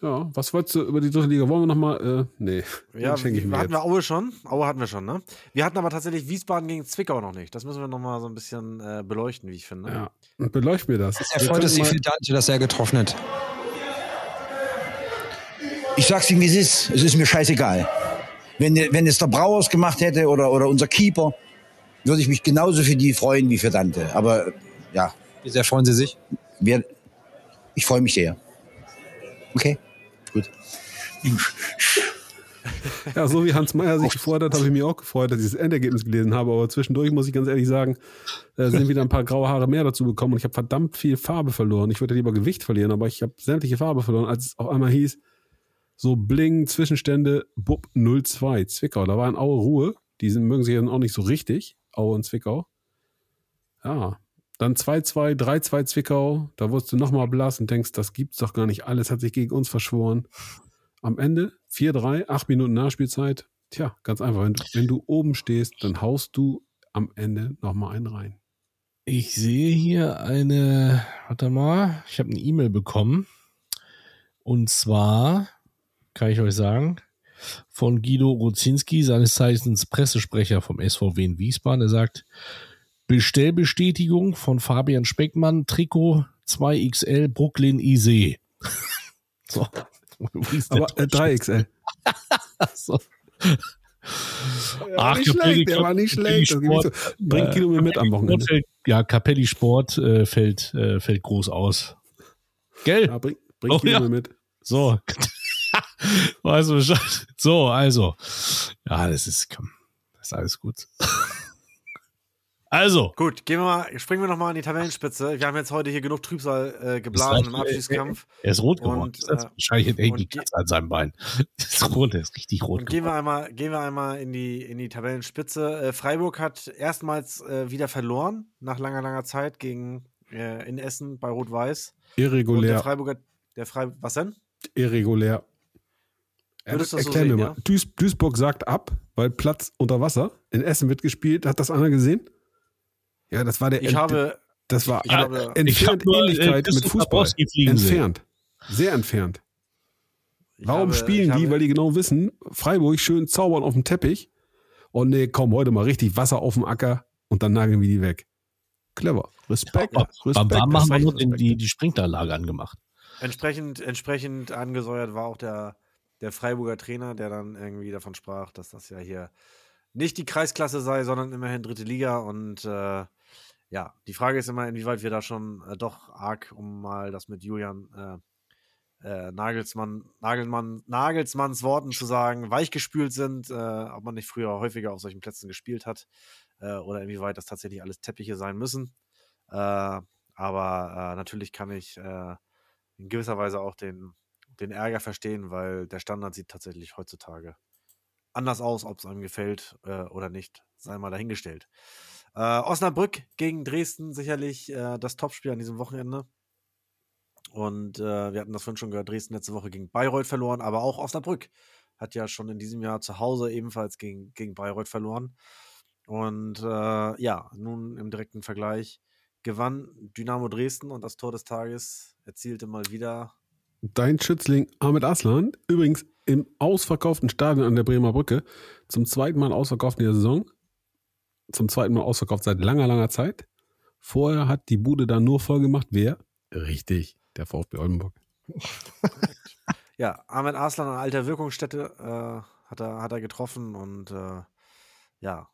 Ja, was wolltest du über die dritte Liga? Wollen wir nochmal? Äh, nee, Ja, schenke ich mir hatten jetzt. wir Aue schon. Aue hatten wir schon, ne? Wir hatten aber tatsächlich Wiesbaden gegen Zwickau noch nicht. Das müssen wir nochmal so ein bisschen äh, beleuchten, wie ich finde. Ja, und beleucht mir das. Er Wir freut können sich für Dante, dass er getroffen hat. Ich sag's Ihnen, wie es ist. Es ist mir scheißegal. Wenn, wenn es der Brauers gemacht hätte oder, oder unser Keeper, würde ich mich genauso für die freuen wie für Dante. Aber ja, Wie sehr freuen Sie sich? wir, ich freue mich sehr. Okay? Gut. Ja, so wie Hans Meyer sich gefreut hat, habe ich mich auch gefreut, dass ich das Endergebnis gelesen habe. Aber zwischendurch muss ich ganz ehrlich sagen, äh, sind wieder ein paar graue Haare mehr dazu gekommen und ich habe verdammt viel Farbe verloren. Ich würde lieber Gewicht verlieren, aber ich habe sämtliche Farbe verloren, als es auf einmal hieß, so Bling, Zwischenstände, Bub 02, Zwickau. Da war in Aue Ruhe. Die sind, mögen sich dann auch nicht so richtig, Aue und Zwickau. Ja, dann 2-2, 3-2 Zwickau. Da wurdest du nochmal blass und denkst, das gibt's doch gar nicht. Alles hat sich gegen uns verschworen. Am Ende 4-3, 8 Minuten Nachspielzeit. Tja, ganz einfach. Wenn du, wenn du oben stehst, dann haust du am Ende nochmal einen rein. Ich sehe hier eine, warte mal, ich habe eine E-Mail bekommen. Und zwar, kann ich euch sagen, von Guido Ruzinski, seines Zeichens Pressesprecher vom SVW in Wiesbaden. Er sagt, Bestellbestätigung von Fabian Speckmann, Trikot 2XL Brooklyn Isee. so. Aber äh, 3XL. so. Ach, nicht schlecht, der war nicht schlecht. Sport. Bringt Kilo mir mit am Wochenende. Fällt, ja, Capelli Sport äh, fällt, äh, fällt groß aus. Gell? Ja, bring, bring Oh, Kilo ja. mit. So. weißt du Bescheid? So, also. Ja, das ist, komm, das ist alles gut. also. Gut, gehen wir mal, springen wir nochmal an die Tabellenspitze. Wir haben jetzt heute hier genug Trübsal äh, geblasen im Abschiedskampf. Er ist rot geworden. Und, das ist äh, wahrscheinlich ey, und die ge- Katze an seinem Bein. Das ist rot, der ist richtig rot Und gehen geworden. wir einmal, gehen wir einmal in die, in die Tabellenspitze. Äh, Freiburg hat erstmals äh, wieder verloren, nach langer, langer Zeit gegen äh, in Essen bei Rot-Weiß. Und der Irregulär. Freiburger, der Frei, was denn? Irregulär. Würdest du das so Erklär mir sehen, mal. ja? Duis, Duisburg sagt ab, weil Platz unter Wasser. In Essen wird gespielt. Hat das einer gesehen? Ja, das war der. Ich Ent- habe, das war ich habe- entfernt Ich nur, äh, Ähnlichkeit mit Fußball. Fliegen sehen. Entfernt. Sehr entfernt. ich Warum habe, spielen die? habe, Weil die genau wissen, Freiburg schön zaubern auf dem Teppich. Und nee, komm, heute mal richtig Wasser auf dem Acker und dann nageln wir die weg. Clever. Respekt. Beim Respekt. Warm machen wir nur die, die Sprinkleranlage angemacht. Entsprechend, entsprechend angesäuert war auch der, der Freiburger Trainer, der dann irgendwie davon sprach, dass das ja hier nicht die Kreisklasse sei, sondern immerhin dritte Liga. Und äh, ja, die Frage ist immer, inwieweit wir da schon äh, doch arg, um mal das mit Julian äh, äh, Nagelsmann, Nagelmann, Nagelsmanns Worten zu sagen, weichgespült sind, äh, ob man nicht früher häufiger auf solchen Plätzen gespielt hat äh, oder inwieweit das tatsächlich alles Teppiche sein müssen. Aber natürlich kann ich in gewisser Weise auch den, den Ärger verstehen, weil der Standard sieht tatsächlich heutzutage anders aus, ob es einem gefällt äh, oder nicht, sei mal dahingestellt. Äh, Osnabrück gegen Dresden sicherlich äh, das Topspiel an diesem Wochenende. Und äh, wir hatten das vorhin schon gehört, Dresden letzte Woche gegen Bayreuth verloren, aber auch Osnabrück hat ja schon in diesem Jahr zu Hause ebenfalls gegen, gegen Bayreuth verloren. Und äh, ja, nun im direkten Vergleich gewann Dynamo Dresden und das Tor des Tages erzielte mal wieder. Dein Schützling Ahmed Aslan, übrigens im ausverkauften Stadion an der Bremer Brücke, zum zweiten Mal ausverkauft in der Saison. Zum zweiten Mal ausverkauft seit langer, langer Zeit. Vorher hat die Bude da nur voll gemacht. Wer? Richtig, der VfB Oldenburg. Ja, Ahmed Arslan an alter Wirkungsstätte äh, hat, er, hat er getroffen und äh, ja,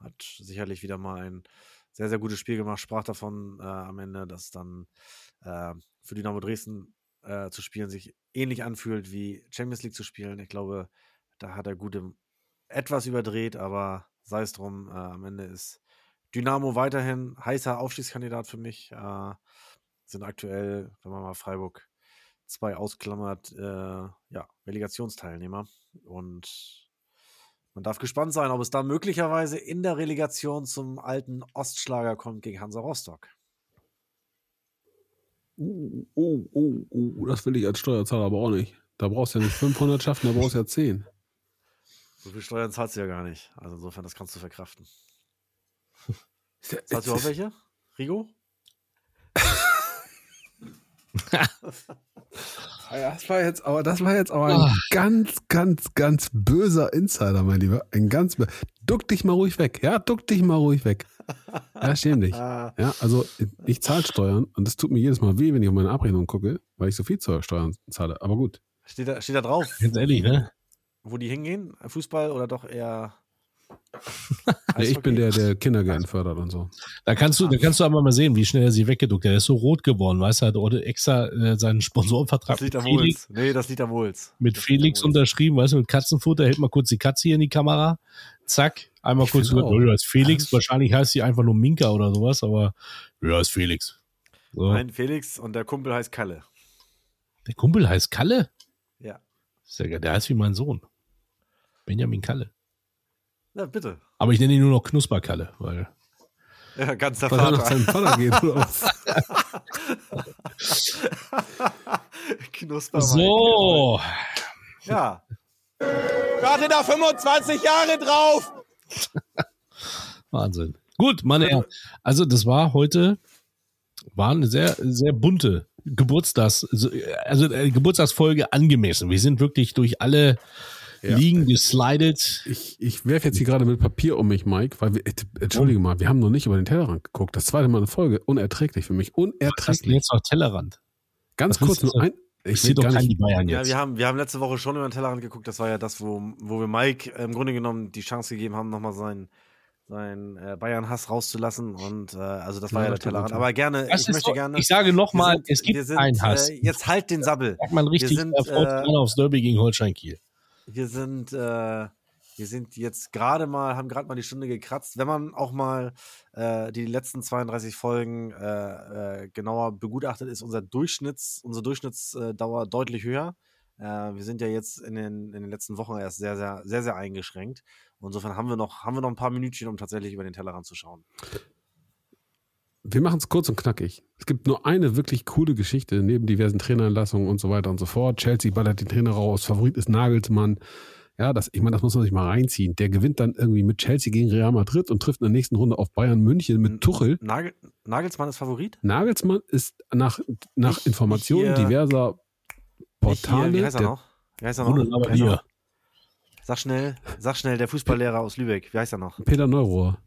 hat sicherlich wieder mal ein sehr, sehr gutes Spiel gemacht. Sprach davon äh, am Ende, dass dann äh, für Dynamo Dresden äh, zu spielen sich ähnlich anfühlt wie Champions League zu spielen. Ich glaube, da hat er gut im, etwas überdreht, aber sei es drum, äh, am Ende ist Dynamo weiterhin heißer Aufstiegskandidat für mich. Äh, sind aktuell, wenn man mal Freiburg zwei ausklammert, äh, ja, Relegationsteilnehmer. Und man darf gespannt sein, ob es da möglicherweise in der Relegation zum alten Ostschlager kommt gegen Hansa Rostock. Oh, oh, oh, oh, das will ich als Steuerzahler aber auch nicht. Da brauchst du ja nicht 500 schaffen, da brauchst du ja 10. So viel Steuern zahlst du ja gar nicht. Also insofern, das kannst du verkraften. Zahlst du auch welche? Rigo? Ja, Das war jetzt, aber das war jetzt aber ein ganz, ganz, ganz böser Insider, mein Lieber. Ein ganz, duck dich mal ruhig weg. Ja, duck dich mal ruhig weg. Ja, schäm dich. Ah, Ja, also ich zahle Steuern und es tut mir jedes Mal weh, wenn ich auf meine Abrechnung gucke, weil ich so viel zur Steuern zahle. Aber gut. steht, da, steht da drauf, Ganz ehrlich, ne? wo die hingehen? Fußball oder doch eher. Ja, ich bin der, der Kindergärten fördert und so. Da kannst du, da kannst du aber mal sehen, wie schnell er sich weggeduckt hat. Er ist so rot geworden, weißt du, hat heute extra äh, seinen Sponsorenvertrag Das liegt am Felix, Wohls. Nee, das liegt am Wohls. mit Das Felix Wohls. unterschrieben, weißt du, mit Katzenfutter, hält mal kurz die Katze hier in die Kamera. Zack, einmal Ich kurz gesagt, auch. oh, das ist Felix. Wahrscheinlich heißt sie einfach nur Minka oder sowas, aber ja, ist Felix. So. Nein, Felix und der Kumpel heißt Kalle. Der Kumpel heißt Kalle. Ja. Sehr geil. Der heißt wie mein Sohn. Benjamin Kalle. Ja, bitte. Aber ich nenne ihn nur noch Knusperkalle, weil. Ja, ganz der Weil er nach Vater. Vater geht, oder? Knusper So. Ich Ja. warte da 25 Jahre drauf. Wahnsinn. Gut, meine Herren. Also, das war heute, war eine sehr, sehr bunte Geburtstags, also äh, Geburtstagsfolge angemessen. Wir sind wirklich durch alle Ligen geslidet. Ich, ich werfe jetzt hier gerade mit Papier um mich, Mike, weil wir, entschuldige mal, wir haben noch nicht über den Tellerrand geguckt. Das zweite Mal eine Folge. Unerträglich für mich. Was hast du Unerträglich. jetzt noch Tellerrand? Ganz was kurz nur ein. Ich sehe doch gar keine nicht. Bayern Ja, jetzt. wir haben, wir haben letzte Woche schon über den Tellerrand geguckt. Das war ja das, wo, wo wir Mike äh, im Grunde genommen die Chance gegeben haben, nochmal seinen, seinen äh, Bayern-Hass rauszulassen. Und äh, also das war Ja, ja der Tellerrand. ja. Aber gerne, Das ich möchte doch- gerne. ich sage noch wir mal, sind- es gibt wir sind, einen Hass. Äh, jetzt halt den Sabbel. Sagt man richtig, Wir sind, äh, aufs Derby gegen Holstein Kiel. Wir sind, äh, wir sind jetzt gerade mal, haben gerade mal die Stunde gekratzt. Wenn man auch mal äh, die letzten 32 Folgen äh, äh, genauer begutachtet, ist unser Durchschnitts, unsere Durchschnittsdauer deutlich höher. Äh, wir sind ja jetzt in den, in den letzten Wochen erst sehr, sehr, sehr, sehr eingeschränkt. Insofern haben wir noch, haben wir noch ein paar Minütchen, um tatsächlich über den Tellerrand zu schauen. Wir machen es kurz und knackig. Es gibt nur eine wirklich coole Geschichte, neben diversen Trainerentlassungen und so weiter und so fort. Chelsea ballert den Trainer raus, Favorit ist Nagelsmann. Ja, das, ich meine, das muss man sich mal reinziehen. Der gewinnt dann irgendwie mit Chelsea gegen Real Madrid und trifft in der nächsten Runde auf Bayern München mit Tuchel. Nagel, Nagelsmann ist Favorit? Nagelsmann ist nach, nach Nicht- Informationen hier- diverser Portale. Hier, wie heißt er der- noch? Wie heißt er heißt er noch? Sag schnell, sag schnell, der Fußballlehrer aus Lübeck. Wie heißt er noch? Peter Neurohr.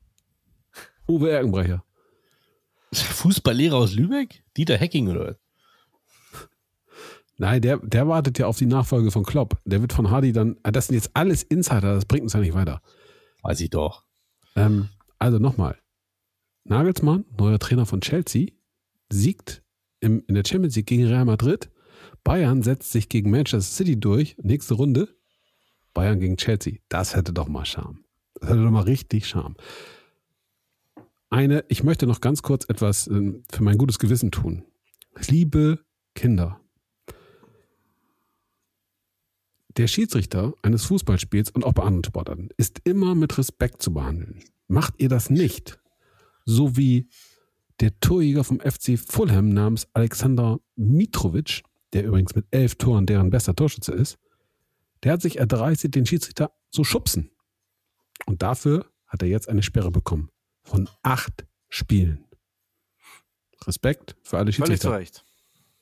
Uwe Erkenbrecher. Fußballlehrer aus Lübeck? Dieter Hecking oder was? Nein, der, der wartet ja auf die Nachfolge von Klopp. Der wird von Hardy dann, ah, das sind jetzt alles Insider, das bringt uns ja nicht weiter. Weiß ich doch. Ähm, also nochmal. Nagelsmann, neuer Trainer von Chelsea, siegt im, in der Champions League gegen Real Madrid. Bayern setzt sich gegen Manchester City durch. Nächste Runde. Bayern gegen Chelsea. Das hätte doch mal Charme. Das hätte doch mal richtig Charme. Eine, ich möchte noch ganz kurz etwas ähm, für mein gutes Gewissen tun. Liebe Kinder, der Schiedsrichter eines Fußballspiels und auch bei anderen Sportarten ist immer mit Respekt zu behandeln. Macht ihr das nicht, so wie der Torjäger vom FC Fulham namens Alexander Mitrovic, der übrigens mit elf Toren deren bester Torschütze ist, der hat sich erdreistet, den Schiedsrichter zu schubsen. Und dafür hat er jetzt eine Sperre bekommen von acht Spielen. Respekt für alle Völlig zu Schiedsrichter. Recht.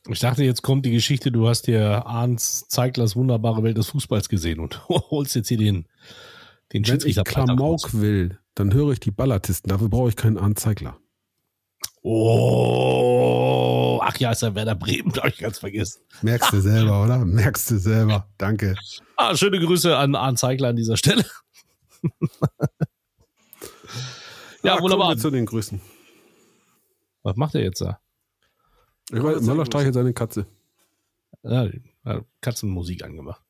Ich dachte, jetzt kommt die Geschichte, du hast dir Arns Zeiglers wunderbare Welt des Fußballs gesehen und holst jetzt hier den, den Wenn ich Schiedsrichter Klamauk will, dann höre ich die Ballatisten. Dafür brauche ich keinen Anzeigler. Oh, ach ja, ist ja Werder Bremen, habe ich ganz vergessen. Merkst du selber, oder? Merkst du selber. Danke. Ah, schöne Grüße an Arndt Zeigler an dieser Stelle. ja, Ah, wunderbar. Kommen wir zu den Grüßen. Was macht er jetzt da? Ich weiß, Möller streichelt seine Katze. Ja, hat Katzenmusik angemacht.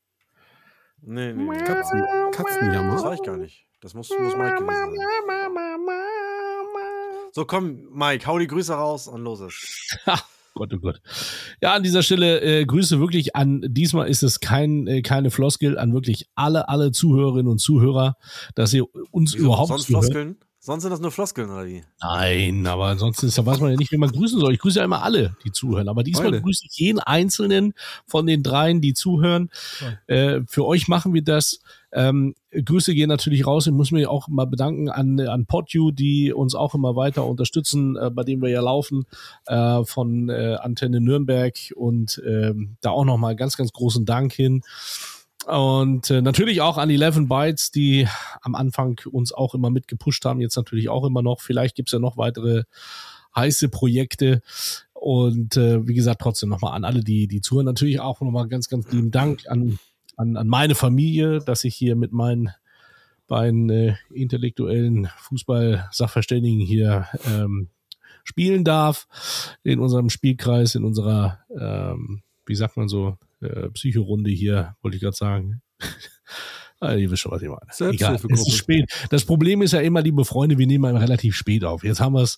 Nee, nee, nee. Katzen, Das Katzenjammer. war ich gar nicht. Das muss, muss Mike gewesen sein. So, komm, Mike, hau die Grüße raus und los ist. Gott, oh Gott. Ja, an dieser Stelle äh, Grüße wirklich an, diesmal ist es kein, äh, keine Floskel, an wirklich alle, alle Zuhörerinnen und Zuhörer, dass ihr uns Wieso? überhaupt Sonst zuhört. Floskeln? Sonst sind das nur Floskeln, oder wie? Nein, aber ansonsten ist, weiß man ja nicht, wie man grüßen soll. Ich grüße ja immer alle, die zuhören. Aber diesmal Beide. grüße ich jeden einzelnen von den dreien, die zuhören. Äh, für euch machen wir das. Ähm, Grüße gehen natürlich raus. Ich muss mich auch mal bedanken an, an PodU, die uns auch immer weiter unterstützen, äh, bei dem wir ja laufen, äh, von äh, Antenne Nürnberg. Und ähm, da auch nochmal ganz, ganz großen Dank hin. Und äh, natürlich auch an 11 Bytes, die am Anfang uns auch immer mitgepusht haben, jetzt natürlich auch immer noch. Vielleicht gibt's ja noch weitere heiße Projekte. Und äh, wie gesagt, trotzdem nochmal an alle, die, die zuhören. Natürlich auch nochmal ganz, ganz lieben Dank an, an, an meine Familie, dass ich hier mit meinen beiden äh, intellektuellen Fußball-Sachverständigen hier ähm, spielen darf. In unserem Spielkreis, in unserer, ähm, wie sagt man so, äh, Psychorunde hier, wollte ich gerade sagen. Ah, ihr wisst schon, was ich meine. Egal, es ist spät. Das Problem ist ja immer, liebe Freunde, wir nehmen mal relativ spät auf. Jetzt haben wir es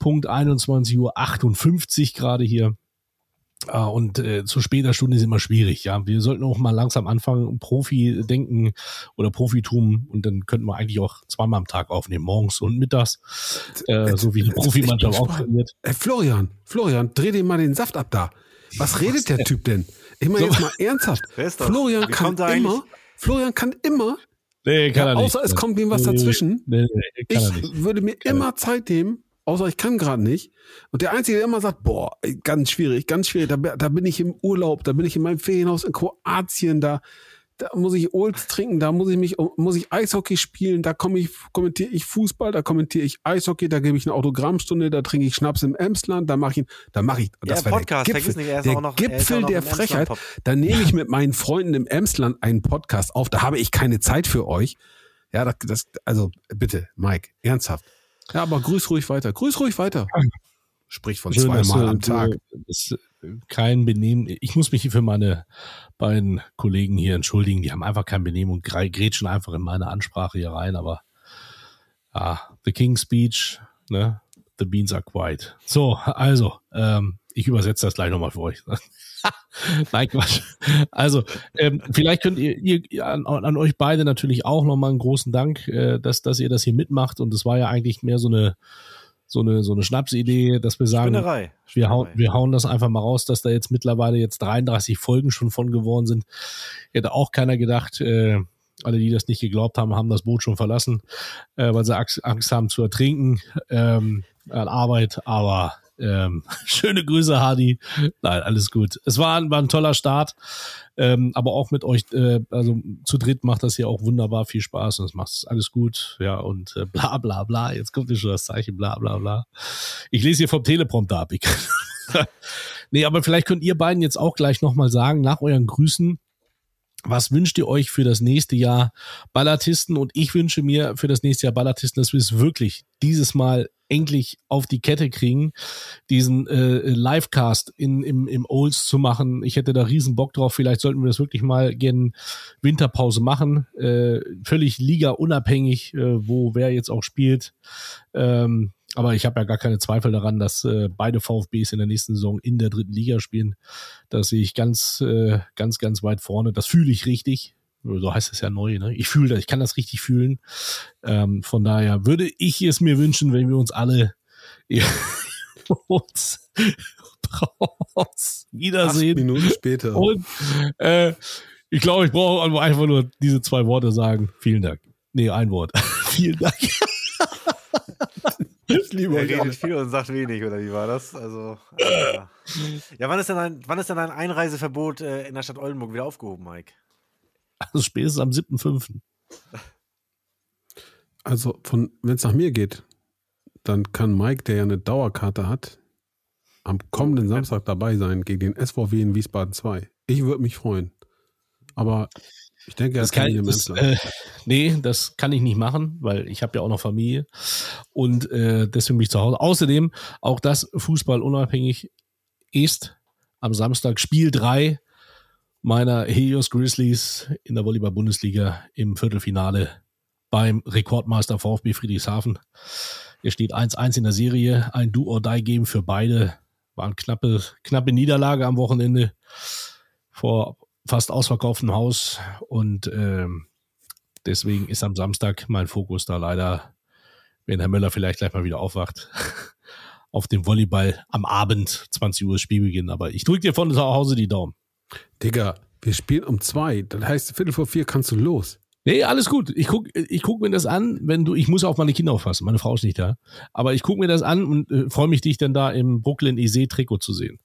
Punkt 21.58 Uhr gerade hier. Ah, und äh, zu später Stunde ist immer schwierig, ja. Wir sollten auch mal langsam anfangen, Profi denken oder Profitum und dann könnten wir eigentlich auch zweimal am Tag aufnehmen, morgens und mittags, äh, so wie die Profimannschaft auch trainiert. Florian, Florian, dreh dir mal den Saft ab da. Was redet der Typ denn? Ich meine So. jetzt mal ernsthaft. Florian kann er immer, Florian kann immer, Nee, kann ja, er nicht. außer es kommt ihm was dazwischen. Nee, nee, kann er ich würde mir immer Zeit nehmen, außer ich kann gerade nicht. Und der Einzige, der immer sagt, boah, ganz schwierig, ganz schwierig, da, da bin ich im Urlaub, da bin ich in meinem Ferienhaus in Kroatien, da, da muss ich Olds trinken, da muss ich mich, muss ich Eishockey spielen, da komme ich, kommentiere ich Fußball, da kommentiere ich Eishockey, da gebe ich eine Autogrammstunde, da trinke ich Schnaps im Emsland, da mache ich, da mache ich, das Ja, war Podcast, der Gipfel, nicht, er ist der noch- Gipfel der Frechheit. Da nehme ich mit meinen Freunden im Emsland einen Podcast auf, da habe ich keine Zeit für euch. Ja, das, das also bitte, Mike, ernsthaft. Ja, aber grüß ruhig weiter. Grüß ruhig weiter. Sprich von zweimal am Tag. du- Das, kein Benehmen. Ich muss mich hier für meine beiden Kollegen hier entschuldigen. Die haben einfach kein Benehmen und grätschen einfach in meine Ansprache hier rein. Aber ah, the King's Speech, ne? The beans are quiet. So, also, ähm, ich übersetze das gleich nochmal für euch. Nein, Quatsch. Also, ähm, vielleicht könnt ihr, ihr an, an euch beide natürlich auch nochmal einen großen Dank, äh, dass, dass ihr das hier mitmacht. Und es war ja eigentlich mehr so eine, so eine, so eine Schnapsidee, dass wir sagen, Spinnerei. wir hauen, Spinnerei. wir hauen das einfach mal raus, dass da jetzt mittlerweile jetzt 33 Folgen schon von geworden sind. Hätte auch keiner gedacht. Äh, alle, die das nicht geglaubt haben, haben das Boot schon verlassen, äh, weil sie Angst, Angst haben zu ertrinken ähm, an Arbeit. Aber ähm, schöne Grüße, Hardy. Nein, alles gut. Es war, ein- war ein toller Start. Ähm, aber auch mit euch, äh, also zu dritt macht das hier auch wunderbar viel Spaß und es macht alles gut. Ja, und äh, bla bla bla. Jetzt kommt hier schon das Zeichen, bla bla bla. Ich lese hier vom Teleprompter ab. Nee, aber vielleicht könnt ihr beiden jetzt auch gleich nochmal sagen, nach euren Grüßen, was wünscht ihr euch für das nächste Jahr Ballatisten? Und ich wünsche mir für das nächste Jahr Ballatisten, dass wir es wirklich dieses Mal endlich auf die Kette kriegen, diesen äh, Livecast in, im, im Olds zu machen. Ich hätte da riesen Bock drauf. Vielleicht sollten wir das wirklich mal gern Winterpause machen. Äh, völlig Liga-unabhängig, äh, wo wer jetzt auch spielt. Ähm, aber ich habe ja gar keine Zweifel daran, dass äh, beide VfBs in der nächsten Saison in der dritten Liga spielen. Das sehe ich ganz, äh, ganz, ganz weit vorne. Das fühle ich richtig. So heißt es ja neu. Ne? Ich fühle das, ich kann das richtig fühlen. Ähm, von daher würde ich es mir wünschen, wenn wir uns alle uns, uns Acht wiedersehen. Minuten später. Und äh, ich glaube, ich brauche einfach nur diese zwei Worte sagen. Vielen Dank. Nee, ein Wort. Vielen Dank. Ich liebe Er redet viel und sagt wenig, oder wie war das? Also, äh, ja, wann ist denn ein, wann ist denn ein Einreiseverbot äh, in der Stadt Oldenburg wieder aufgehoben, Mike? Also spätestens am 7.5. Also, von, wenn es nach mir geht, dann kann Mike, der ja eine Dauerkarte hat, am kommenden Samstag dabei sein gegen den SVW in Wiesbaden 2. Ich würde mich freuen. Aber ich denke, er Das kann, im das, äh, nee, das kann ich nicht machen, weil ich habe ja auch noch Familie und äh, deswegen bin ich zu Hause. Außerdem auch das Fußball unabhängig ist am Samstag Spiel 3 meiner Helios Grizzlies in der Volleyball-Bundesliga im Viertelfinale beim Rekordmeister VfB Friedrichshafen. Er steht 1-1 in der Serie, ein Do-or-Die-Game für beide. War eine knappe, knappe Niederlage am Wochenende vor fast ausverkauftem Haus und ähm, deswegen ist am Samstag mein Fokus da leider, wenn Herr Möller vielleicht gleich mal wieder aufwacht, auf dem Volleyball am Abend, 20 Uhr Spielbeginn. Aber ich drücke dir von zu Hause die Daumen. Digga, wir spielen um zwei. Das heißt, Viertel vor vier kannst du los. Nee, alles gut. Ich guck, ich guck mir das an, wenn du, ich muss auf meine Kinder aufpassen, meine Frau ist nicht da. Aber ich guck mir das an und äh, freue mich, dich dann da im Brooklyn EC Trikot zu sehen.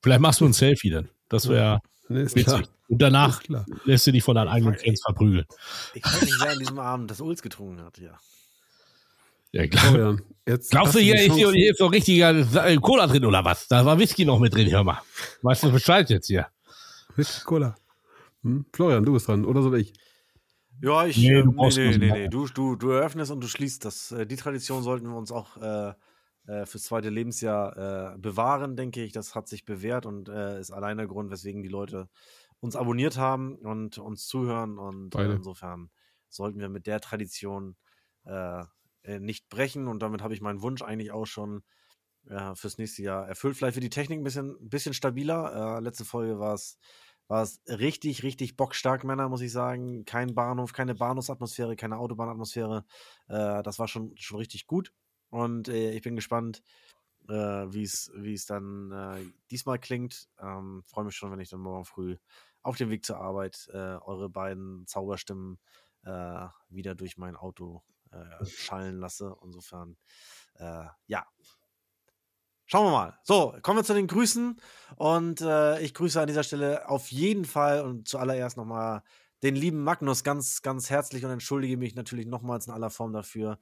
Vielleicht machst du ein Selfie dann. Das wäre ist witzig. klar. Und danach Ist klar. lässt du dich von deinen eigenen Fans verprügeln. Ich weiß nicht, wer an diesem Abend das Ulz getrunken hat, ja. Ja, klar. Florian, jetzt Glaubst du, hier ist, Chance. hier ist doch richtiger Cola drin oder was? Da war Whisky noch mit drin, hör mal. Weißt du Bescheid jetzt hier? Mit Cola. Hm? Florian, du bist dran, oder soll ich? Ja, ich. Nee, Nee, du nee, brauchst nee, nee, machen. nee. Du, du, du eröffnest und du schließt das. Äh, die Tradition sollten wir uns auch äh, äh, fürs zweite Lebensjahr äh, bewahren, denke ich. Das hat sich bewährt und äh, ist allein der Grund, weswegen die Leute uns abonniert haben und uns zuhören. Und äh, Beide. insofern sollten wir mit der Tradition äh, äh, nicht brechen. Und damit habe ich meinen Wunsch eigentlich auch schon ja, fürs nächste Jahr erfüllt. Vielleicht wird die Technik ein bisschen, bisschen stabiler. Äh, letzte Folge war es war es richtig, richtig bockstark, Männer, muss ich sagen. Kein Bahnhof, keine Bahnhofsatmosphäre, keine Autobahnatmosphäre. Äh, das war schon, schon richtig gut. Und äh, ich bin gespannt, äh, wie es dann äh, diesmal klingt. Ähm, Freue mich schon, wenn ich dann morgen früh auf dem Weg zur Arbeit äh, eure beiden Zauberstimmen äh, wieder durch mein Auto äh, schallen lasse. Insofern, äh, ja. Schauen wir mal. So, kommen wir zu den Grüßen. Und äh, ich grüße an dieser Stelle auf jeden Fall und zuallererst nochmal den lieben Magnus ganz, ganz herzlich und entschuldige mich natürlich nochmals in aller Form dafür,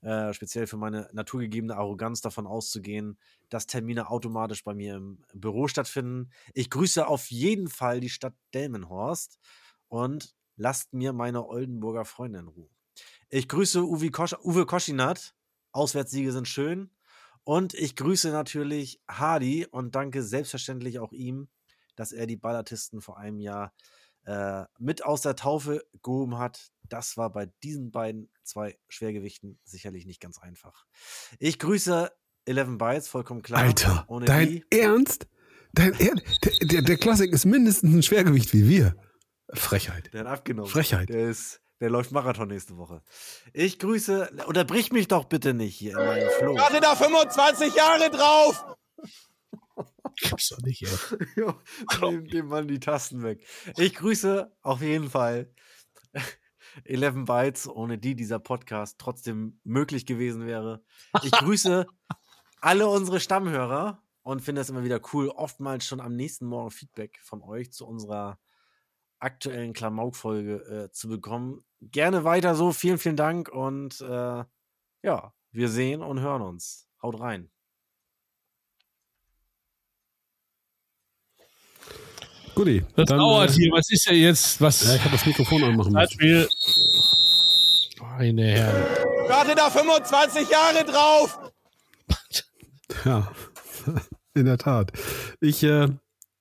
äh, speziell für meine naturgegebene Arroganz davon auszugehen, dass Termine automatisch bei mir im Büro stattfinden. Ich grüße auf jeden Fall die Stadt Delmenhorst und lasst mir meine Oldenburger Freunde in Ruhe. Ich grüße Uwe, Kosch, Uwe Koschinat. Auswärtssiege sind schön. Und ich grüße natürlich Hardy und danke selbstverständlich auch ihm, dass er die Ballatisten vor einem Jahr äh, mit aus der Taufe gehoben hat. Das war bei diesen beiden zwei Schwergewichten sicherlich nicht ganz einfach. Ich grüße 11 Bytes, vollkommen klar. Alter, dein die. Ernst? Dein er der, der, der Klassik ist mindestens ein Schwergewicht wie wir. Frechheit. Der hat abgenommen. Frechheit. Der ist, der läuft Marathon nächste Woche. Ich grüße, unterbrich mich doch bitte nicht hier in meinem Flow. Ich hatte da 25 Jahre drauf. Gibt's doch nicht, ey. jo, nehm dem Mann die Tasten weg. Ich grüße auf jeden Fall 11 Bytes, ohne die dieser Podcast trotzdem möglich gewesen wäre. Ich grüße alle unsere Stammhörer und finde es immer wieder cool, oftmals schon am nächsten Morgen Feedback von euch zu unserer aktuellen Klamauk-Folge äh, zu bekommen. Gerne weiter so. Vielen, vielen Dank und äh, ja, wir sehen und hören uns. Haut rein. Guti. Das dann, dauert äh, hier. Was ist ja jetzt? Was? Ja, ich habe das Mikrofon anmachen müssen. Meine Herren. Ich warte da 25 Jahre drauf. Ja, in der Tat. Ich äh,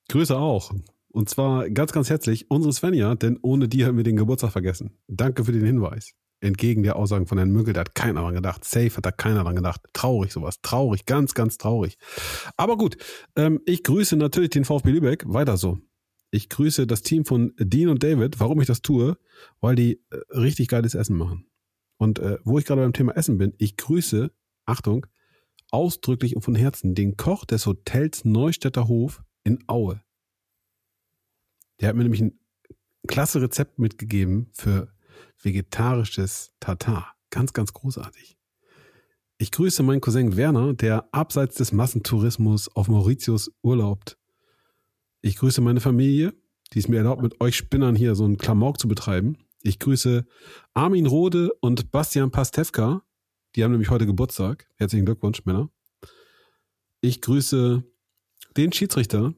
grüße auch. Und zwar ganz, ganz herzlich unsere Svenja, denn ohne die haben wir den Geburtstag vergessen. Danke für den Hinweis. Entgegen der Aussagen von Herrn Mügel, da hat keiner dran gedacht. Safe hat da keiner dran gedacht. Traurig sowas. Traurig, ganz, ganz traurig. Aber gut, ähm, ich grüße natürlich den VfB Lübeck. Weiter so. Ich grüße das Team von Dean und David. Warum ich das tue? Weil die äh, richtig geiles Essen machen. Und äh, wo ich gerade beim Thema Essen bin, ich grüße, Achtung, ausdrücklich und von Herzen den Koch des Hotels Neustädter Hof in Aue. Der hat mir nämlich ein klasse Rezept mitgegeben für vegetarisches Tatar. Ganz, ganz großartig. Ich grüße meinen Cousin Werner, der abseits des Massentourismus auf Mauritius urlaubt ich grüße meine Familie, die es mir erlaubt, mit euch Spinnern hier so einen Klamauk zu betreiben. Ich grüße Armin Rode und Bastian Pastewka. Die haben nämlich heute Geburtstag. Herzlichen Glückwunsch, Männer. Ich grüße den Schiedsrichter,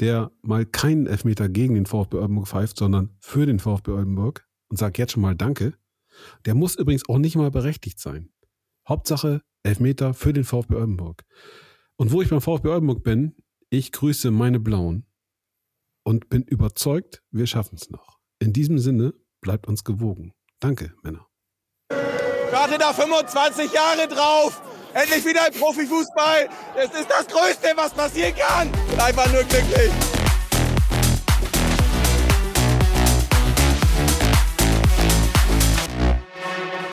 der mal keinen Elfmeter gegen den VfB Oldenburg pfeift, sondern für den VfB Oldenburg und sagt jetzt schon mal Danke. Der muss übrigens auch nicht mal berechtigt sein. Hauptsache Elfmeter für den VfB Oldenburg. Und wo ich beim VfB Oldenburg bin, ich grüße meine Blauen und bin überzeugt, wir schaffen es noch. In diesem Sinne, bleibt uns gewogen. Danke, Männer. Warte da 25 Jahre drauf. Endlich wieder ein Profifußball. Es ist das Größte, was passieren kann. Bin einfach nur glücklich.